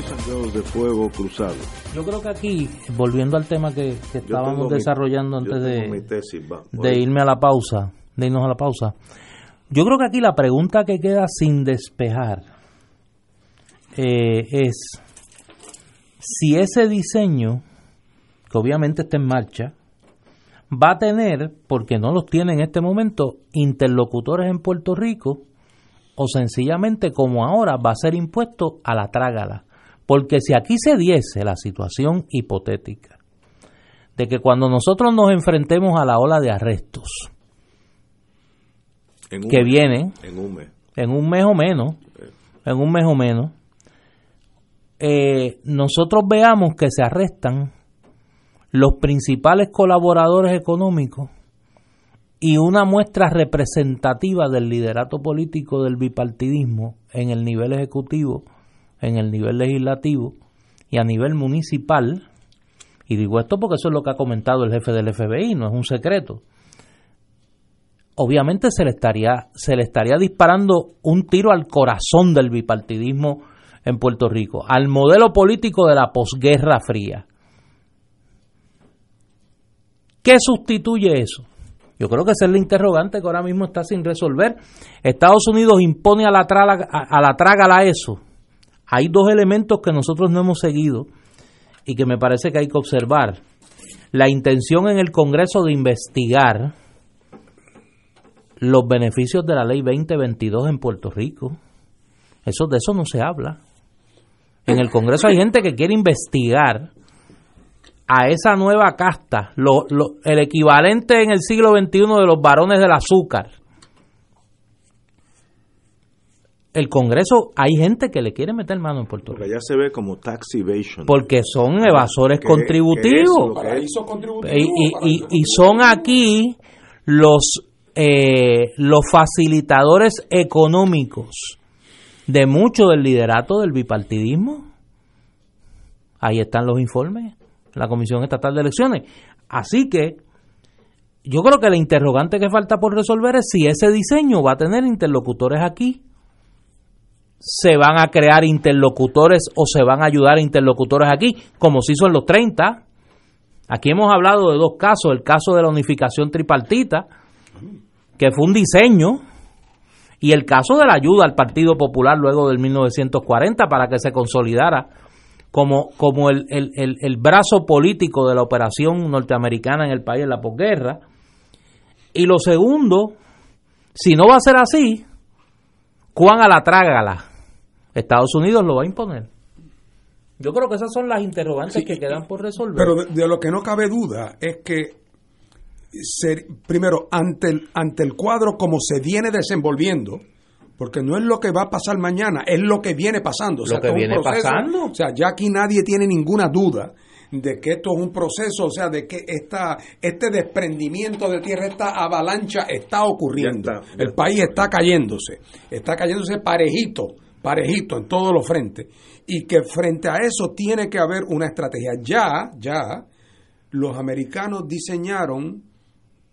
De Fuego Cruzado. Yo creo que aquí, volviendo al tema que, que estábamos desarrollando antes de, tesis, va, de voy. irme a la pausa, de irnos a la pausa, yo creo que aquí la pregunta que queda sin despejar eh, es si ese diseño, que obviamente está en marcha, va a tener, porque no los tiene en este momento, interlocutores en Puerto Rico, o sencillamente como ahora va a ser impuesto a la trágala. Porque si aquí se diese la situación hipotética de que cuando nosotros nos enfrentemos a la ola de arrestos En que mes, vienen En un mes. en un mes o menos, en un mes o menos, eh, nosotros veamos que se arrestan los principales colaboradores económicos y una muestra representativa del liderato político del bipartidismo en el nivel ejecutivo, en el nivel legislativo y a nivel municipal. Y digo esto porque eso es lo que ha comentado el jefe del FBI, no es un secreto obviamente se le estaría se le estaría disparando un tiro al corazón del bipartidismo en Puerto Rico, al modelo político de la posguerra fría. ¿Qué sustituye eso? Yo creo que esa es la interrogante que ahora mismo está sin resolver. Estados Unidos impone a la traga a, a la trágala eso. Hay dos elementos que nosotros no hemos seguido y que me parece que hay que observar. La intención en el Congreso de investigar los beneficios de la ley 2022 en Puerto Rico. Eso de eso no se habla. En el Congreso hay gente que quiere investigar a esa nueva casta, lo- lo- el equivalente en el siglo XXI de los varones del azúcar. El Congreso, hay gente que le quiere meter mano en Puerto Rico. Porque allá se ve como tax evasion. Porque son evasores Que- contributivos. que y- y son aquí los, eh, los facilitadores económicos de mucho del liderato del bipartidismo. Ahí están los informes, la Comisión Estatal de Elecciones. Así que yo creo que la interrogante que falta por resolver es si ese diseño va a tener interlocutores aquí. Se van a crear interlocutores o se van a ayudar interlocutores aquí, como se hizo en los 30, Aquí hemos hablado de dos casos, el caso de la unificación tripartita, que fue un diseño, y el caso de la ayuda al Partido Popular luego del 1940 para que se consolidara como, como el, el, el, brazo político de la operación norteamericana en el país en la posguerra. Y lo segundo, si no va a ser así, ¿cuán a la trágala? Estados Unidos lo va a imponer. Yo creo que esas son las interrogantes que quedan por resolver. Pero de, lo que no cabe duda es que, primero, ante el, ante el cuadro como se viene desenvolviendo, porque no es lo que va a pasar mañana, es lo que viene pasando. lo que viene pasando. O sea, ya aquí nadie tiene ninguna duda de que esto es un proceso, o sea, de que esta, este desprendimiento de tierra, esta avalancha está ocurriendo. El país está cayéndose, está cayéndose parejito, parejito en todos los frentes. Y que frente a eso tiene que haber una estrategia. Ya, ya, los americanos diseñaron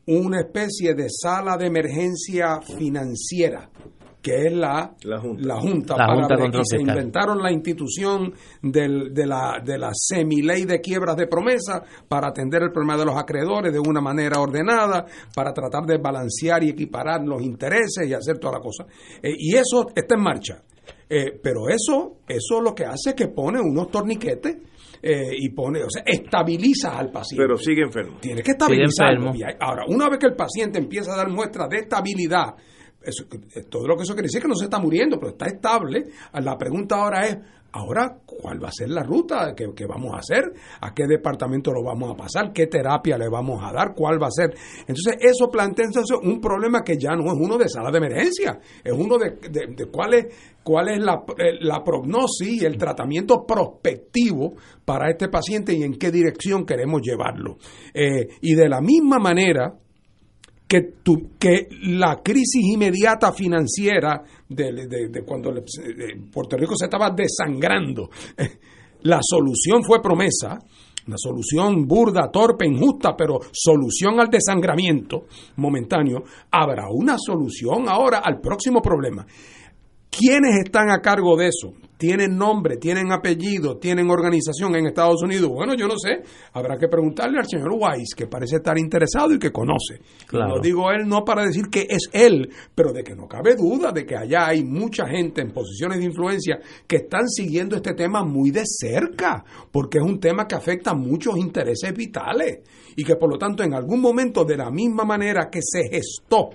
una especie de sala de emergencia financiera que es la, la Junta, la junta, para se inventaron la institución del, de la, de la semiley de quiebras de promesa para atender el problema de los acreedores de una manera ordenada, para tratar de balancear y equiparar los intereses y hacer toda la cosa. Eh, y eso está en marcha. Eh, pero eso, eso lo que hace es que pone unos torniquetes eh, y pone, o sea, estabiliza al paciente. Pero sigue enfermo. Tiene que estabilizarlo. Ahora, una vez que el paciente empieza a dar muestras de estabilidad, eso, todo lo que eso quiere decir es que no se está muriendo, pero está estable. La pregunta ahora es, ahora, ¿cuál va a ser la ruta que, que, vamos a hacer? ¿A qué departamento lo vamos a pasar? ¿Qué terapia le vamos a dar? ¿Cuál va a ser? Entonces, eso plantea un problema que ya no es uno de sala de emergencia, es uno de, de, cuál es, cuál es la, eh, la prognosis y el tratamiento prospectivo para este paciente y en qué dirección queremos llevarlo. Eh, y de la misma manera, que, tu, que la crisis inmediata financiera de, cuando Puerto Rico se estaba desangrando, la solución fue promesa, una solución burda, torpe, injusta, pero solución al desangramiento momentáneo, habrá una solución ahora al próximo problema. ¿Quiénes están a cargo de eso? ¿Tienen nombre, tienen apellido, tienen organización en Estados Unidos? Bueno, yo no sé. Habrá que preguntarle al señor Weiss, que parece estar interesado y que conoce. Lo digo él no para decir que es él, pero de que no cabe duda de que allá hay mucha gente en posiciones de influencia que están siguiendo este tema muy de cerca, porque es un tema que afecta a muchos intereses vitales y que por lo tanto en algún momento de la misma manera que se gestó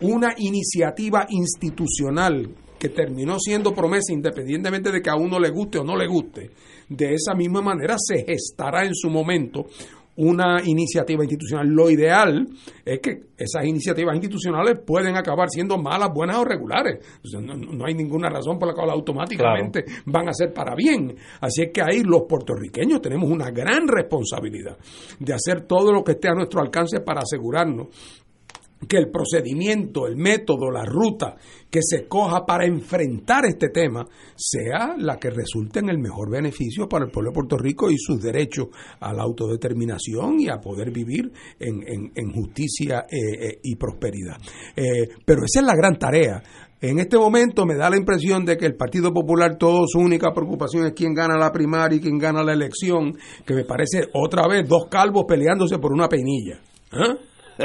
una iniciativa institucional que terminó siendo promesa independientemente de que a uno le guste o no le guste, de esa misma manera se gestará en su momento una iniciativa institucional. Lo ideal es que esas iniciativas institucionales pueden acabar siendo malas, buenas o regulares. no, hay ninguna razón por la cual automáticamente van a ser para bien. Así es que ahí los puertorriqueños tenemos una gran responsabilidad de hacer todo lo que esté a nuestro alcance para asegurarnos que el procedimiento, el método, la ruta que se coja para enfrentar este tema sea la que resulte en el mejor beneficio para el pueblo de Puerto Rico y sus derechos a la autodeterminación y a poder vivir en, justicia eh, eh, y prosperidad. Eh, pero esa es la gran tarea. En este momento me da la impresión de que el Partido Popular, todo su única preocupación es quién gana la primaria y quién gana la elección, que me parece otra vez dos calvos peleándose por una peinilla.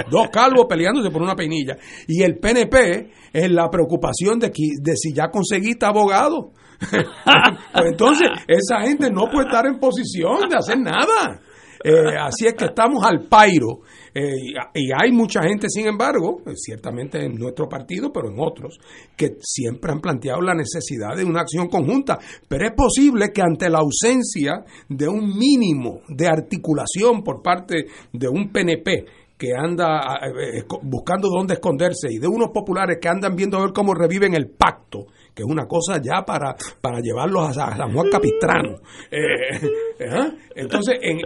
Dos calvos peleándose por una peinilla. Y el PNP es la preocupación de, de si ya conseguiste abogado. pues entonces, esa gente no puede estar en posición de hacer nada. Eh, así es que estamos al pairo. Eh, y hay mucha gente, sin embargo, ciertamente en nuestro partido, pero en otros, que siempre han planteado la necesidad de una acción conjunta. Pero es posible que ante la ausencia de un mínimo de articulación por parte de un PNP que anda eh, buscando dónde esconderse y de unos populares que andan viendo a ver cómo reviven el pacto, que es una cosa ya para, para llevarlos a, San Juan Capistrano. Eh, ¿eh? Entonces, en,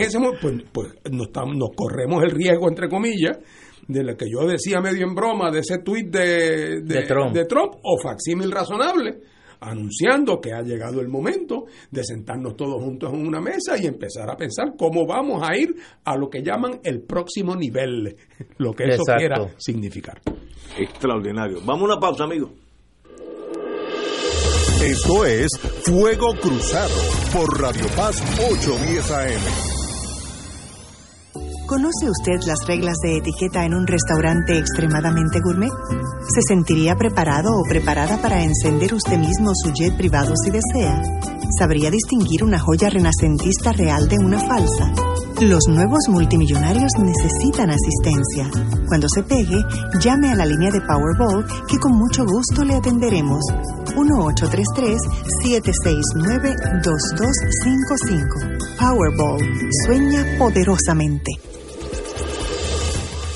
ese momento, pues, pues nos, nos corremos el riesgo, entre comillas, de lo que yo decía medio en broma, de ese tuit de, de, Trump. de Trump, o facsímil razonable, anunciando que ha llegado el momento de sentarnos todos juntos en una mesa y empezar a pensar cómo vamos a ir a lo que llaman el próximo nivel, lo que eso quiera significar. Extraordinario. Vamos a una pausa, amigos. Esto es Fuego Cruzado por Radio Paz 810 AM. ¿Conoce usted las reglas de etiqueta en un restaurante extremadamente gourmet? ¿Se sentiría preparado o preparada para encender usted mismo su jet privado si desea? ¿Sabría distinguir una joya renacentista real de una falsa? Los nuevos multimillonarios necesitan asistencia. Cuando se pegue, llame a la línea de Powerball que con mucho gusto le atenderemos. 1833-769-2255. Powerball. Sueña poderosamente.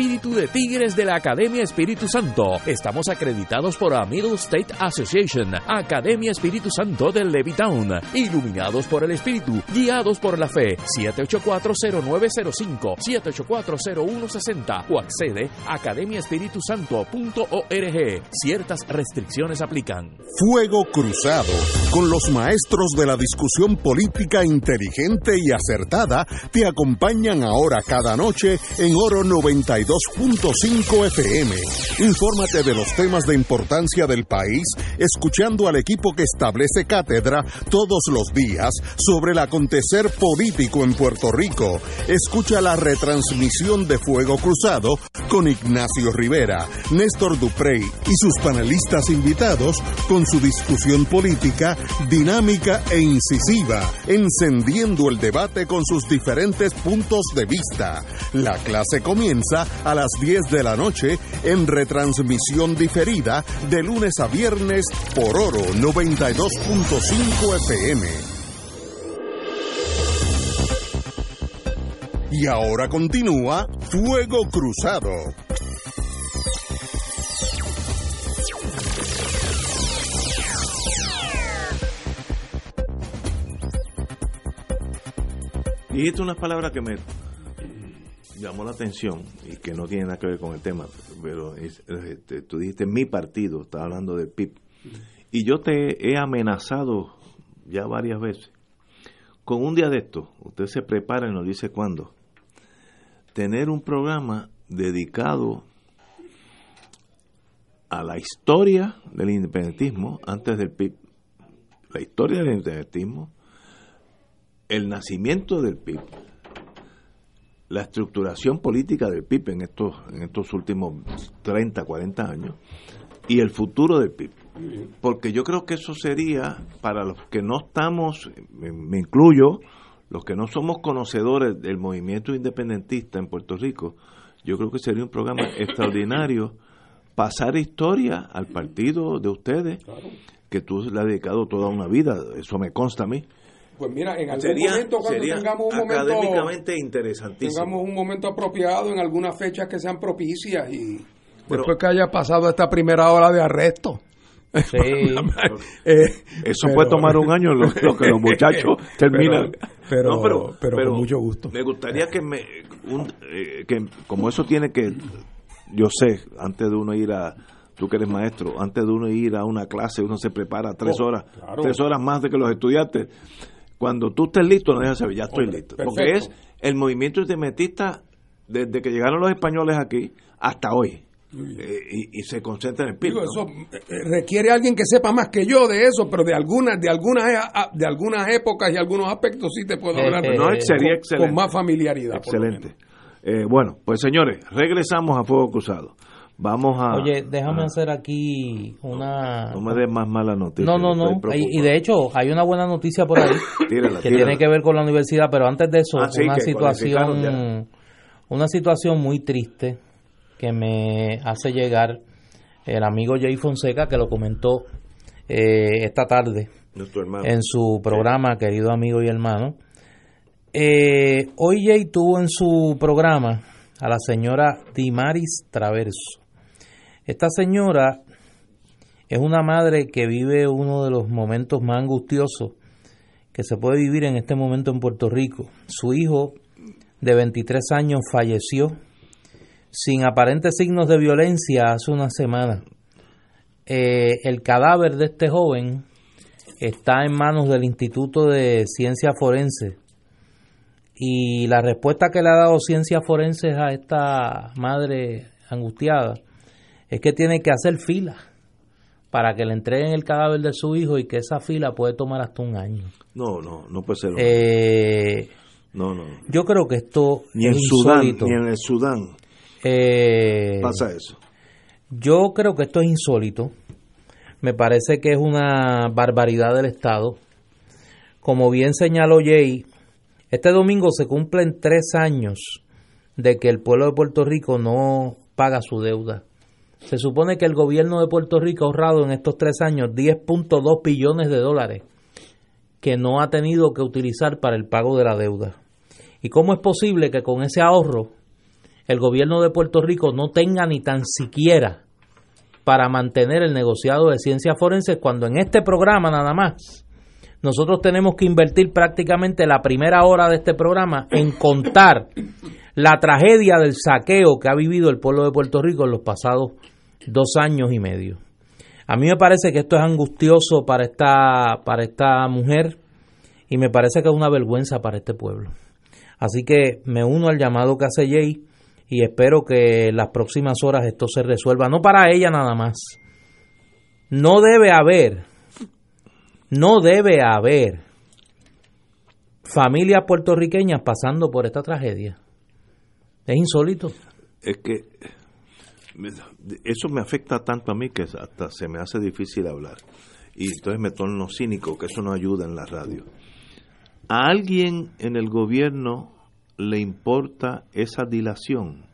espíritu de Tigres de la Academia Espíritu Santo. Estamos acreditados por la Middle State Association, Academia Espíritu Santo de Levittown, iluminados por el Espíritu, guiados por la fe. 7840905, 7840160 o accede a academiaespiritusanto.org. Ciertas restricciones aplican. Fuego Cruzado, con los maestros de la discusión política inteligente y acertada, te acompañan ahora cada noche en Oro 92 2.5 FM. Infórmate de los temas de importancia del país escuchando al equipo que establece cátedra todos los días sobre el acontecer político en Puerto Rico. Escucha la retransmisión de Fuego Cruzado con Ignacio Rivera, Néstor Duprey y sus panelistas invitados con su discusión política dinámica e incisiva, encendiendo el debate con sus diferentes puntos de vista. La clase comienza a las 10 de la noche en retransmisión diferida de lunes a viernes por Oro 92.5 FM. Y ahora continúa Fuego Cruzado. Dijiste unas palabras que me llamó la atención y que no tiene nada que ver con el tema, pero este, tú dijiste mi partido, estaba hablando del PIB. Y yo te he amenazado ya varias veces. Con un día de esto, usted se prepara y nos dice cuándo, tener un programa dedicado a la historia del independentismo antes del PIB, la historia del independentismo, el nacimiento del PIB, la estructuración política del PIB en estos, en estos últimos 30, 40 años y el futuro del PIB. Porque yo creo que eso sería, para los que no estamos, me, incluyo, los que no somos conocedores del movimiento independentista en Puerto Rico, yo creo que sería un programa extraordinario pasar historia al partido de ustedes, que tú le has dedicado toda una vida, eso me consta a mí, pues mira, en algún momento cuando tengamos un momento académicamente interesantísimo. Tengamos un momento apropiado en algunas fechas que sean propicias y después que haya pasado esta primera hora de arresto. Sí. Eh, Eso puede tomar un año lo, que los muchachos terminan. Pero, pero, con mucho gusto. Me gustaría que me eh, que como eso tiene que yo sé, antes de uno ir a tú que eres maestro, antes de uno ir a una clase, uno se prepara tres oh, horas, tres horas más de que los estudiantes cuando tú estés listo, no dejas saber, ya estoy listo. Porque es el movimiento independentista desde que llegaron los españoles aquí hasta hoy. Eh, y, se concentra en el PIB. eso eh, requiere alguien que sepa más que yo de eso, pero de algunas de algunas de algunas épocas y algunos aspectos sí te puedo hablar. no, sería excelente. Con más familiaridad. Excelente. Eh, bueno, pues señores, regresamos a Fuego Cruzado. Vamos a. Oye, déjame hacer aquí una. No me des más mala noticia. No, no, no. Y, de hecho, hay una buena noticia por ahí que tiene que ver con la universidad, pero antes de eso, ah, una situación. Una situación muy triste que me hace llegar el amigo Jay Fonseca, que lo comentó eh, esta tarde en su programa, querido amigo y hermano. Eh, hoy Jay tuvo en su programa a la señora Dimaris Traverso. Esta señora Es una madre que vive uno de los momentos más angustiosos que se puede vivir en este momento en Puerto Rico. Su hijo de 23 años falleció sin aparentes signos de violencia hace una semana. Eh, el cadáver de este joven está en manos del Instituto de Ciencia Forense y la respuesta que le ha dado Ciencia Forense a esta madre angustiada es que tiene que hacer fila para que le entreguen el cadáver de su hijo y que esa fila puede tomar hasta un año. No, no, no puede ser. Eh, no, no. Yo creo que esto ni en Sudán, ni en el Sudán eh, pasa eso. Yo creo que esto es insólito. Me parece que es una barbaridad del Estado. Como bien señaló Jay, este domingo se cumplen tres años de que el pueblo de Puerto Rico no paga su deuda. Se supone que el gobierno de Puerto Rico ha ahorrado en estos tres años 10.2 billones de dólares que no ha tenido que utilizar para el pago de la deuda. ¿Y cómo es posible que con ese ahorro el gobierno de Puerto Rico no tenga ni tan siquiera para mantener el negociado de ciencias forenses cuando en este programa nada más nosotros tenemos que invertir prácticamente la primera hora de este programa en contar la tragedia del saqueo que ha vivido el pueblo de Puerto Rico en los pasados dos años y medio. A mí me parece que esto es angustioso para esta, para esta mujer y me parece que es una vergüenza para este pueblo. Así que me uno al llamado que hace Jay y espero que las próximas horas esto se resuelva, no para ella nada más. No debe haber, no debe haber familias puertorriqueñas pasando por esta tragedia. Es insólito. Es que eso me afecta tanto a mí que hasta se me hace difícil hablar. Y entonces me torno cínico, que eso no ayuda en la radio. ¿A alguien en el gobierno le importa esa dilación?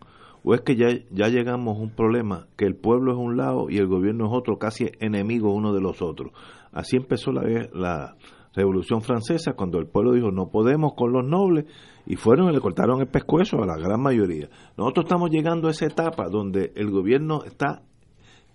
¿O es que ya, ya llegamos a un problema que el pueblo es un lado y el gobierno es otro, casi enemigo uno de los otros? Así empezó la, Revolución Francesa, cuando el pueblo dijo no podemos con los nobles, y fueron y le cortaron el pescuezo a la gran mayoría. Nosotros estamos llegando a esa etapa donde el gobierno está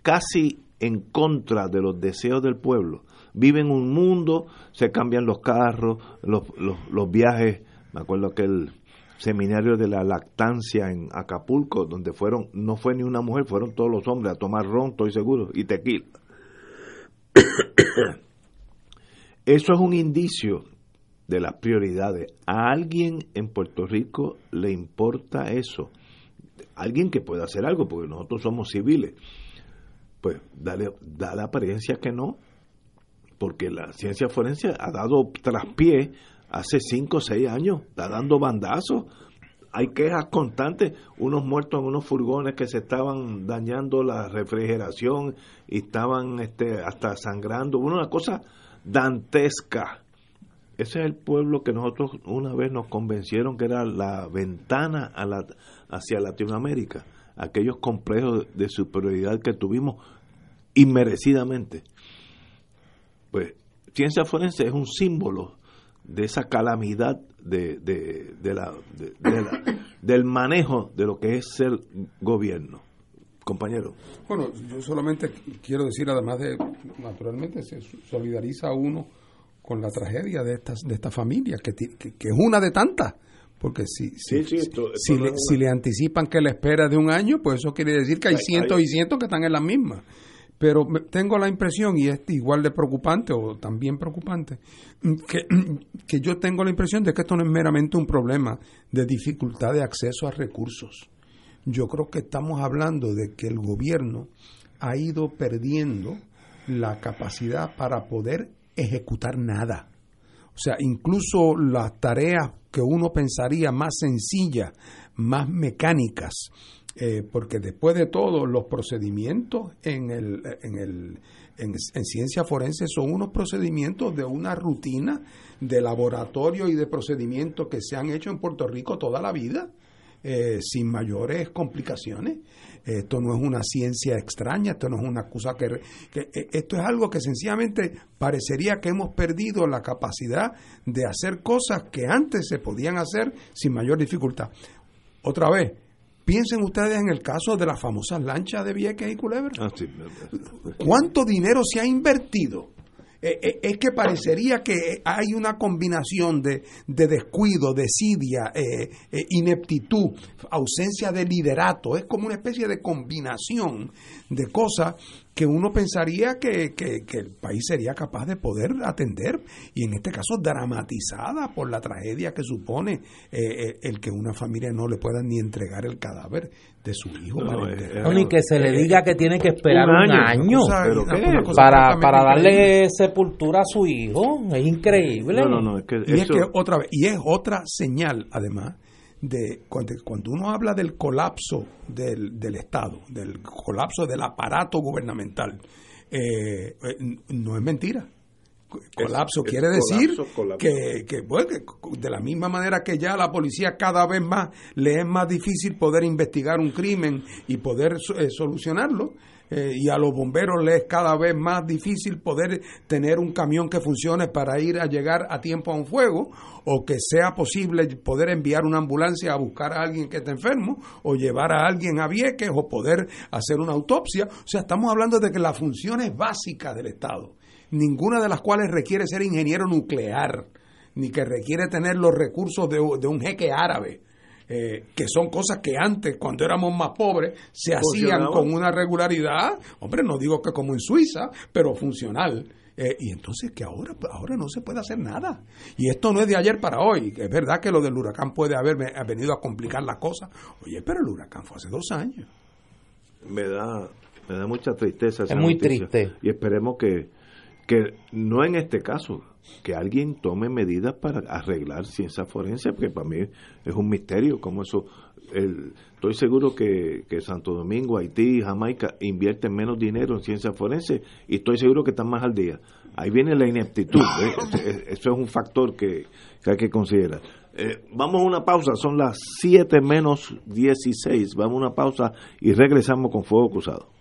casi en contra de los deseos del pueblo. Vive en un mundo, se cambian los carros, los, los, viajes, me acuerdo que el seminario de la lactancia en Acapulco, donde fueron, no fue ni una mujer, fueron todos los hombres a tomar ron, estoy seguro, y tequila. Eso es un indicio de las prioridades. ¿A alguien en Puerto Rico le importa eso? Alguien que pueda hacer algo, porque nosotros somos civiles. Pues dale, da la apariencia que no, porque la ciencia forense ha dado traspié hace 5 o 6 años, está dando bandazos. Hay quejas constantes, unos muertos en unos furgones que se estaban dañando la refrigeración y estaban este, hasta sangrando. Una cosa dantesca. Ese es el pueblo que nosotros una vez nos convencieron que era la ventana hacia Latinoamérica. Aquellos complejos de superioridad que tuvimos inmerecidamente. Pues ciencia forense es un símbolo de esa calamidad de, de, la, del manejo de lo que es ser gobierno compañero. Bueno, yo solamente quiero decir, además de, naturalmente, se solidariza uno con la tragedia de estas de esta familia, que, que, es una de tantas. Porque si, si, si, le, si, le, anticipan que la espera de un año, pues eso quiere decir que hay cientos y cientos que están en la misma. Pero tengo la impresión, y es igual de preocupante o también preocupante, que, que yo tengo la impresión de que esto no es meramente un problema de dificultad de acceso a recursos yo creo que estamos hablando de que el gobierno ha ido perdiendo la capacidad para poder ejecutar nada. O sea, incluso las tareas que uno pensaría más sencillas, más mecánicas, eh, porque después de todo los procedimientos en, el, en, el, en, en, ciencia forense son unos procedimientos de una rutina de laboratorio y de procedimientos que se han hecho en Puerto Rico toda la vida. Eh, sin mayores complicaciones. Esto no es una ciencia extraña, esto no es una cosa que, eh, Esto es algo que sencillamente parecería que hemos perdido la capacidad de hacer cosas que antes se podían hacer sin mayor dificultad. Otra vez, Piensen ustedes en el caso de las famosas lanchas de Vieques y Culebra. Ah, ¿Cuánto dinero se ha invertido? Eh, eh, es que parecería que hay una combinación de, descuido, desidia, eh, ineptitud, ausencia de liderato. Es como una especie de combinación de cosas que uno pensaría que, el país sería capaz de poder atender y en este caso dramatizada por la tragedia que supone el que una familia no le pueda ni entregar el cadáver de su hijo ni que se le diga que tiene que esperar un año, para, para darle sepultura a su hijo es increíble. Y es que otra vez y es otra señal además de cuando, cuando uno habla del colapso del, del Estado del colapso del aparato gubernamental eh, eh, no es mentira colapso. quiere decir Que, que, de la misma manera que ya la policía cada vez más le es más difícil poder investigar un crimen y poder eh, solucionarlo eh, y a los bomberos les es cada vez más difícil poder tener un camión que funcione para ir a llegar a tiempo a un fuego o que sea posible poder enviar una ambulancia a buscar a alguien que esté enfermo o llevar a alguien a Vieques o poder hacer una autopsia. O sea, estamos hablando de que las funciones básicas del Estado ninguna de las cuales requiere ser ingeniero nuclear, ni que requiere tener los recursos de, un jeque árabe. Eh, que son cosas que antes, cuando éramos más pobres, se hacían con una regularidad, hombre, no digo que como en Suiza, pero funcional. Eh, y entonces que ahora, ahora no se puede hacer nada. Y esto no es de ayer para hoy. Es verdad que lo del huracán puede haber venido a complicar la cosa. Oye, pero el huracán fue hace dos años. Me da, me da mucha tristeza. es muy triste. Y esperemos que, que no en este caso, que alguien tome medidas para arreglar ciencia forense, porque para mí es un misterio cómo eso... El, estoy seguro que, que, Santo Domingo, Haití y Jamaica invierten menos dinero en ciencia forense y estoy seguro que están más al día. Ahí viene la ineptitud, ¿eh? eso es un factor que, hay que considerar. Eh, vamos a una pausa, son las 7 menos 16, vamos a una pausa y regresamos con Fuego Cruzado.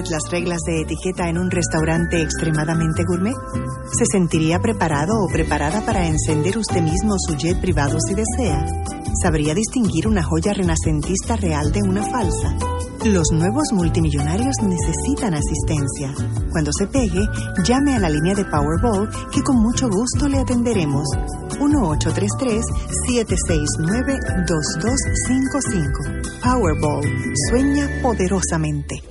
las reglas de etiqueta en un restaurante extremadamente gourmet? ¿Se sentiría preparado o preparada para encender usted mismo su jet privado si desea? ¿Sabría distinguir una joya renacentista real de una falsa? Los nuevos multimillonarios necesitan asistencia. Cuando se pegue, llame a la línea de Powerball que con mucho gusto le atenderemos. 1833-769-2255. Powerball. Sueña poderosamente.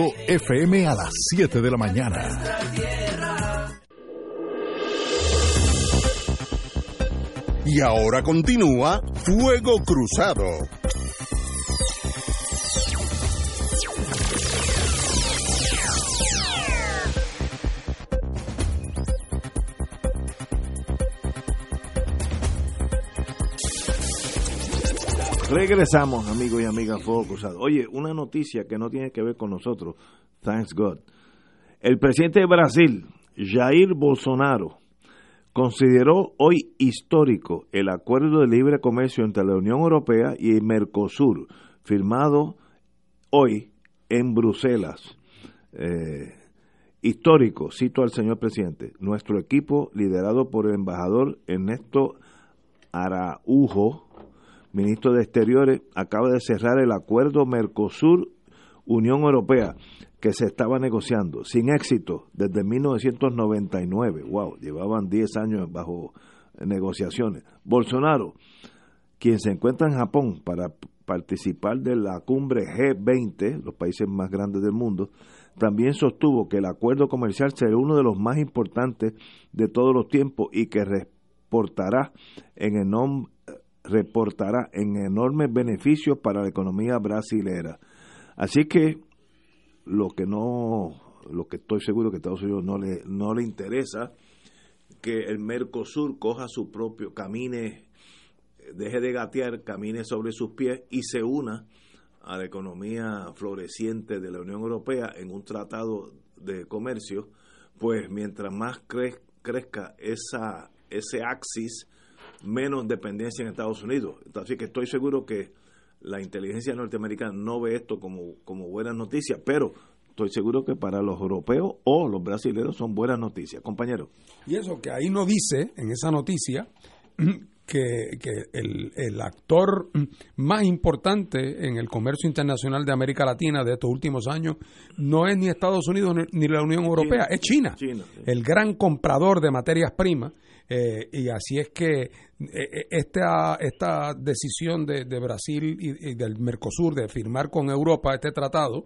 FM a las 7 de la mañana. Y ahora continúa Fuego Cruzado. Regresamos, amigos y amigas Fuego. Oye, una noticia que no tiene que ver con nosotros, thanks God. El presidente de Brasil, Jair Bolsonaro, consideró hoy histórico el acuerdo de libre comercio entre la Unión Europea y el Mercosur, firmado hoy en Bruselas. Eh, histórico, cito al señor presidente, nuestro equipo liderado por el embajador Ernesto Araujo, ministro de Exteriores, acaba de cerrar el acuerdo Mercosur-Unión Europea que se estaba negociando sin éxito desde 1999. Wow, llevaban 10 años bajo negociaciones. Bolsonaro, quien se encuentra en Japón para participar de la cumbre G20, los países más grandes del mundo, también sostuvo que el acuerdo comercial será uno de los más importantes de todos los tiempos y que reportará en, enorme, reportará en enormes beneficios para la economía brasilera. Así que lo que no, lo que estoy seguro que Estados Unidos no le, no le interesa que el Mercosur coja su propio, camine, deje de gatear, camine sobre sus pies y se una a la economía floreciente de la Unión Europea en un tratado de comercio, pues mientras más crezca esa, ese axis, menos dependencia en Estados Unidos. Así que estoy seguro que la inteligencia norteamericana no ve esto como, como buenas noticias, pero estoy seguro que para los europeos o los brasileños son buenas noticias, compañero. Y eso que ahí no dice, en esa noticia, que, el, actor más importante en el comercio internacional de América Latina de estos últimos años no es ni Estados Unidos ni, la Unión Europea, es China, el gran comprador de materias primas. Eh, y así es que eh, eh, esta, esta decisión de, Brasil y, del Mercosur de firmar con Europa este tratado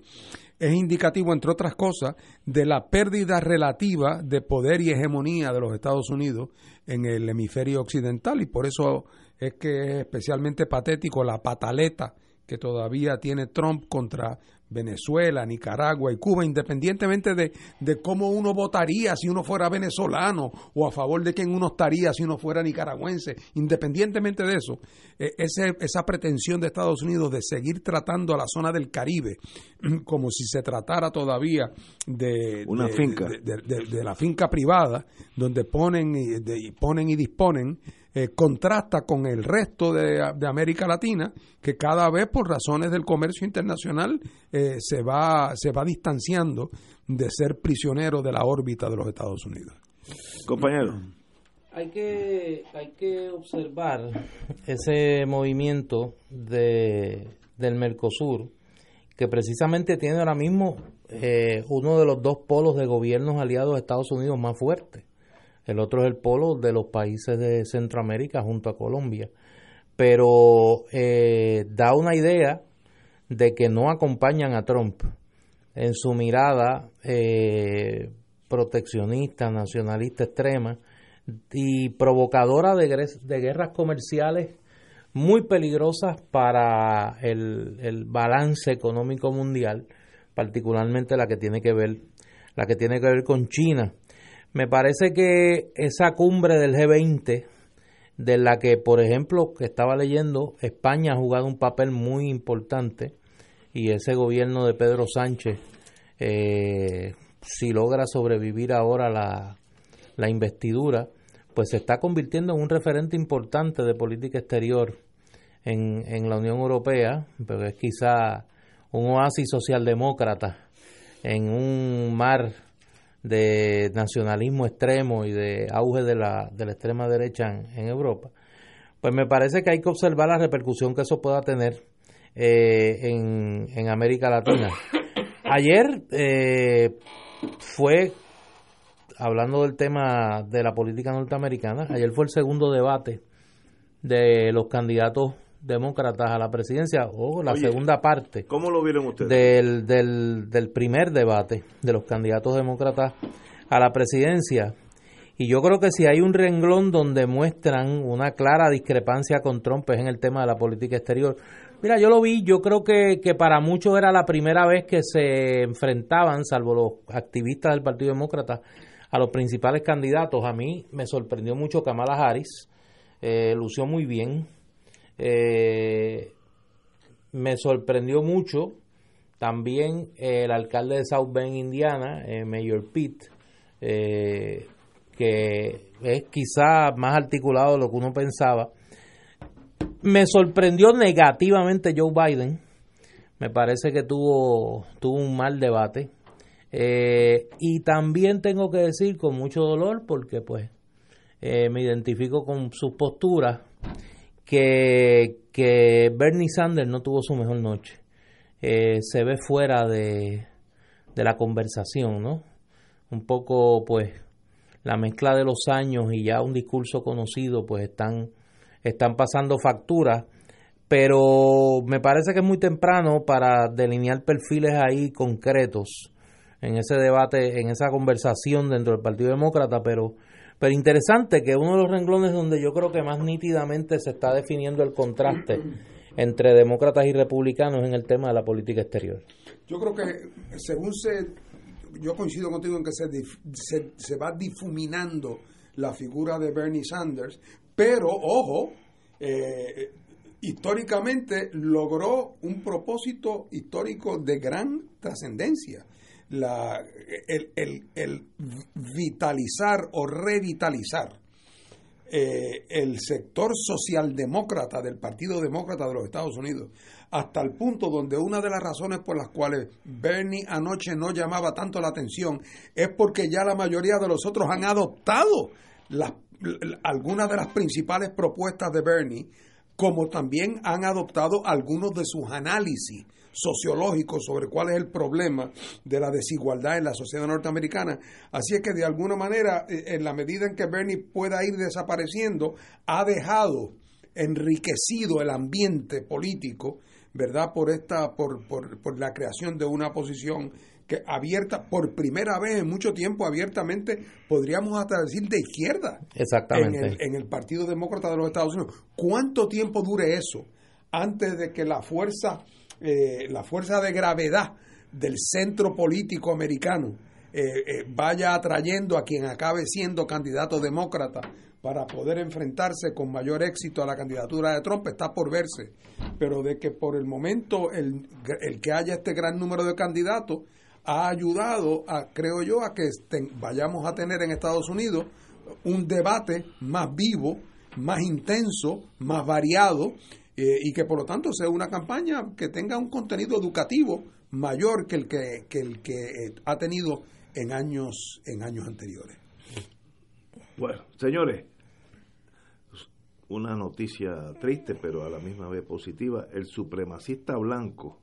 es indicativo, entre otras cosas, de la pérdida relativa de poder y hegemonía de los Estados Unidos en el hemisferio occidental. Y por eso es que es especialmente patético la pataleta que todavía tiene Trump contra Venezuela, Nicaragua y Cuba, independientemente de, de, cómo uno votaría si uno fuera venezolano o a favor de quién uno estaría si uno fuera nicaragüense, independientemente de eso, eh, esa pretensión de Estados Unidos de seguir tratando a la zona del Caribe como si se tratara todavía de, Una finca. de, la finca privada, donde ponen y, ponen y disponen, eh, contrasta con el resto de, América Latina, que cada vez por razones del comercio internacional eh, se, va, se va distanciando de ser prisionero de la órbita de los Estados Unidos. Compañero. Hay que, hay que observar ese movimiento de, del Mercosur, que precisamente tiene ahora mismo eh, uno de los dos polos de gobiernos aliados de Estados Unidos más fuertes el otro es el polo de los países de Centroamérica junto a Colombia. Pero eh, da una idea de que no acompañan a Trump en su mirada eh, proteccionista, nacionalista extrema y provocadora de, guerras comerciales muy peligrosas para el, el, balance económico mundial, particularmente la que tiene que ver la que tiene que ver con China me parece que esa cumbre del G20, de la que, por ejemplo, que estaba leyendo, España ha jugado un papel muy importante y ese gobierno de Pedro Sánchez, eh, si logra sobrevivir ahora la, la investidura, pues se está convirtiendo en un referente importante de política exterior en, en la Unión Europea, pero es quizá un oasis socialdemócrata en un mar de nacionalismo extremo y de auge de la, de la extrema derecha en, Europa, pues me parece que hay que observar la repercusión que eso pueda tener eh, en, en, América Latina. Ayer eh, fue, hablando del tema de la política norteamericana, ayer fue el segundo debate de los candidatos demócratas a la presidencia o la segunda parte ¿cómo lo vieron ustedes? Del, del, del primer debate de los candidatos demócratas a la presidencia y yo creo que si hay un renglón donde muestran una clara discrepancia con Trump es en el tema de la política exterior. Mira, yo lo vi, yo creo que, que para muchos era la primera vez que se enfrentaban, salvo los activistas del Partido Demócrata, a los principales candidatos. A mí me sorprendió mucho Kamala Harris, eh, lució muy bien, eh, me sorprendió mucho también el alcalde de South Bend, Indiana, eh, Mayor Pitt, eh, que es quizá más articulado de lo que uno pensaba. Me sorprendió negativamente Joe Biden. Me parece que tuvo, tuvo un mal debate. Eh, y también tengo que decir con mucho dolor, porque pues me identifico con sus posturas, que, que Bernie Sanders no tuvo su mejor noche. Eh, se ve fuera de, de la conversación, ¿no? Un poco, pues, la mezcla de los años y ya un discurso conocido, pues están, están pasando facturas, pero me parece que es muy temprano para delinear perfiles ahí concretos en ese debate, en esa conversación dentro del Partido Demócrata, pero, pero interesante que uno de los renglones donde yo creo que más nítidamente se está definiendo el contraste entre demócratas y republicanos en el tema de la política exterior. Yo creo que según se, yo coincido contigo en que se, se, va difuminando la figura de Bernie Sanders, pero ojo, eh, históricamente logró un propósito histórico de gran trascendencia. La, el, el, el, vitalizar o revitalizar eh, el sector socialdemócrata del Partido Demócrata de los Estados Unidos, hasta el punto donde una de las razones por las cuales Bernie anoche no llamaba tanto la atención es porque ya la mayoría de los otros han adoptado las, algunas de las principales propuestas de Bernie, como también han adoptado algunos de sus análisis sociológico sobre cuál es el problema de la desigualdad en la sociedad norteamericana. Así es que de alguna manera, eh, en la medida en que Bernie pueda ir desapareciendo, ha dejado enriquecido el ambiente político, ¿verdad? Por esta, por, por, por la creación de una posición que abierta por primera vez en mucho tiempo abiertamente podríamos hasta decir de izquierda exactamente en el, en el Partido Demócrata de los Estados Unidos cuánto tiempo dure eso antes de que la fuerza eh, la fuerza de gravedad del centro político americano eh, eh, vaya atrayendo a quien acabe siendo candidato demócrata para poder enfrentarse con mayor éxito a la candidatura de Trump está por verse, pero de que por el momento el, el que haya este gran número de candidatos ha ayudado a, creo yo, a que vayamos a tener en Estados Unidos un debate más vivo, más intenso, más variado eh, y que por lo tanto sea una campaña que tenga un contenido educativo mayor que el que, el que eh, ha tenido en años en años anteriores. Bueno, señores, una noticia triste pero a la misma vez positiva, el supremacista blanco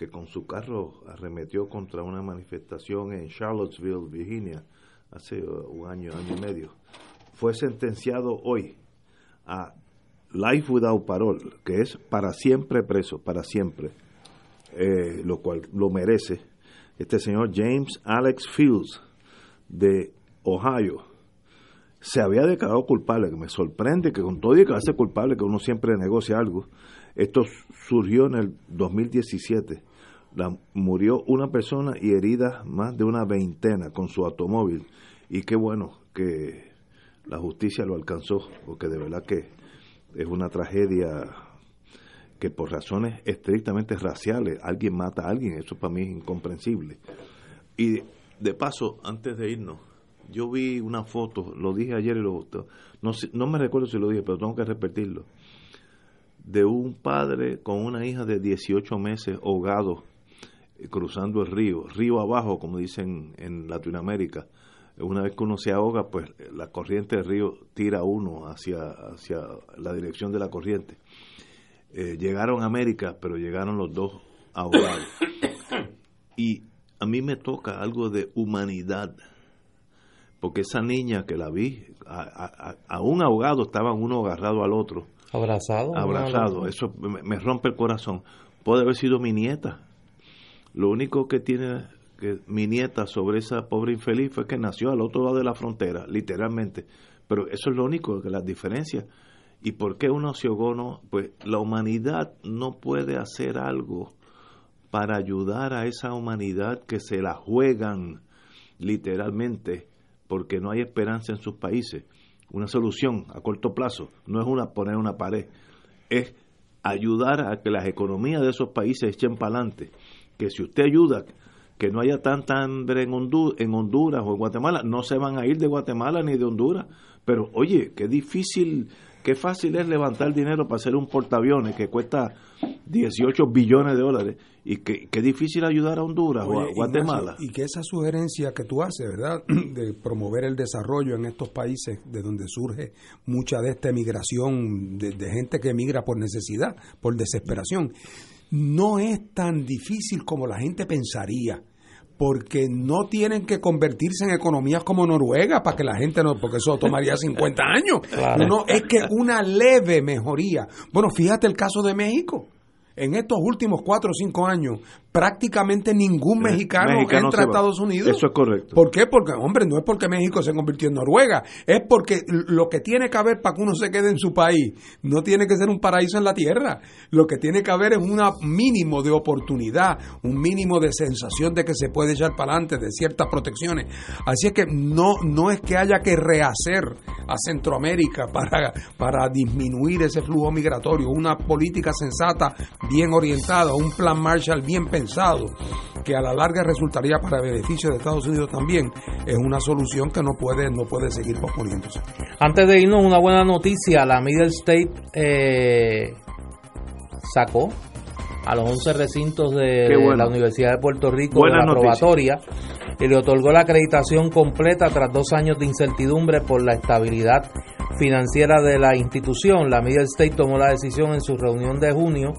que con su carro arremetió contra una manifestación en Charlottesville, Virginia, hace uh, un año, año y medio, fue sentenciado hoy a life without parole, que es para siempre preso, para siempre, eh, lo cual lo merece este señor James Alex Fields de Ohio. Se había declarado culpable, que me sorprende que con todo y que hace culpable, que uno siempre negocia algo. Esto surgió en el 2017. La, murió una persona y herida más de una veintena con su automóvil. Y qué bueno que la justicia lo alcanzó, porque de verdad que es una tragedia que por razones estrictamente raciales alguien mata a alguien, eso para mí es incomprensible. Y de paso, antes de irnos, yo vi una foto, lo dije ayer y lo no, no me recuerdo si lo dije, pero tengo que repetirlo, de un padre con una hija de 18 meses ahogado eh, cruzando el río, río abajo, como dicen en Latinoamérica, una vez que uno se ahoga, pues la corriente del río tira uno hacia, hacia la dirección de la corriente. Eh, llegaron a América, pero llegaron los dos ahogados. Y a mí me toca algo de humanidad, porque esa niña que la vi, a, un ahogado estaban uno agarrado al otro. Abrazado. Abrazado, eso me rompe el corazón. Puede haber sido mi nieta. Lo único que tiene que mi nieta sobre esa pobre infeliz fue que nació al otro lado de la frontera, literalmente. Pero eso es lo único, que las diferencias. ¿Y por qué uno se ahogó? No? Pues la humanidad no puede hacer algo para ayudar a esa humanidad que se la juegan literalmente porque no hay esperanza en sus países. Una solución a corto plazo no es una poner una pared, es ayudar a que las economías de esos países echen para adelante. Que si usted ayuda que no haya tanta hambre en, en Honduras o en Guatemala, no se van a ir de Guatemala ni de Honduras. Pero oye, qué difícil, qué fácil es levantar dinero para hacer un portaaviones que cuesta 18 billones de dólares y qué, qué difícil ayudar a Honduras o a Guatemala. y que esa sugerencia que tú haces, ¿verdad? De promover el desarrollo en estos países de donde surge mucha de esta emigración de, de gente que emigra por necesidad, por desesperación, no es tan difícil como la gente pensaría porque no tienen que convertirse en economías como Noruega para que la gente no, porque eso tomaría 50 años. No, es que una leve mejoría. Bueno, fíjate el caso de México. En estos últimos cuatro o cinco años, prácticamente ningún eh, mexicano, entra a Estados Unidos. Eso es correcto. ¿Por qué? Porque, hombre, no es porque México se convirtió en Noruega, es porque lo que tiene que haber para que uno se quede en su país no tiene que ser un paraíso en la tierra. Lo que tiene que haber es un mínimo de oportunidad, un mínimo de sensación de que se puede echar para adelante, de ciertas protecciones. Así es que no, no es que haya que rehacer a Centroamérica para, para disminuir ese flujo migratorio, una política sensata, bien orientada, un plan Marshall bien pensado que a la larga resultaría para beneficio de Estados Unidos también, es una solución que no puede, no puede seguir posponiéndose. Antes de irnos, una buena noticia, la Middle State eh, sacó a los 11 recintos de, la Universidad de Puerto Rico de la probatoria y le otorgó la acreditación completa tras dos años de incertidumbre por la estabilidad financiera de la institución. La Middle State tomó la decisión en su reunión de junio,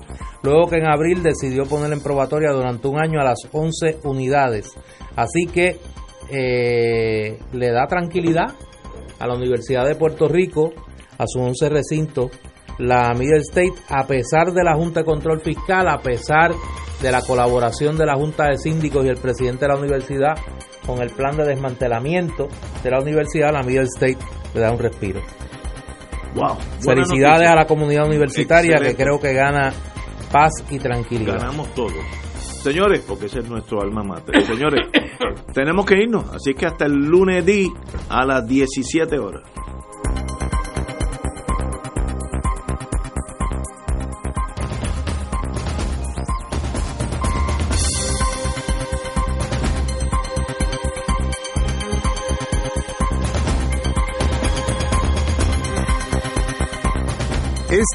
luego que en abril decidió poner en probatoria durante un año a las 11 unidades. Así que eh, le da tranquilidad a la Universidad de Puerto Rico, a sus 11 recintos, la Middle State, a pesar de la Junta de Control Fiscal, a pesar de la colaboración de la Junta de Síndicos y el presidente de la universidad con el plan de desmantelamiento de la universidad, la Middle State le da un respiro. Wow. Felicidades a la comunidad universitaria que creo que gana paz y tranquilidad. Ganamos todos. Señores, porque ese es nuestro alma mater. Señores, tenemos que irnos. Así que hasta el lunes di a las 17 horas.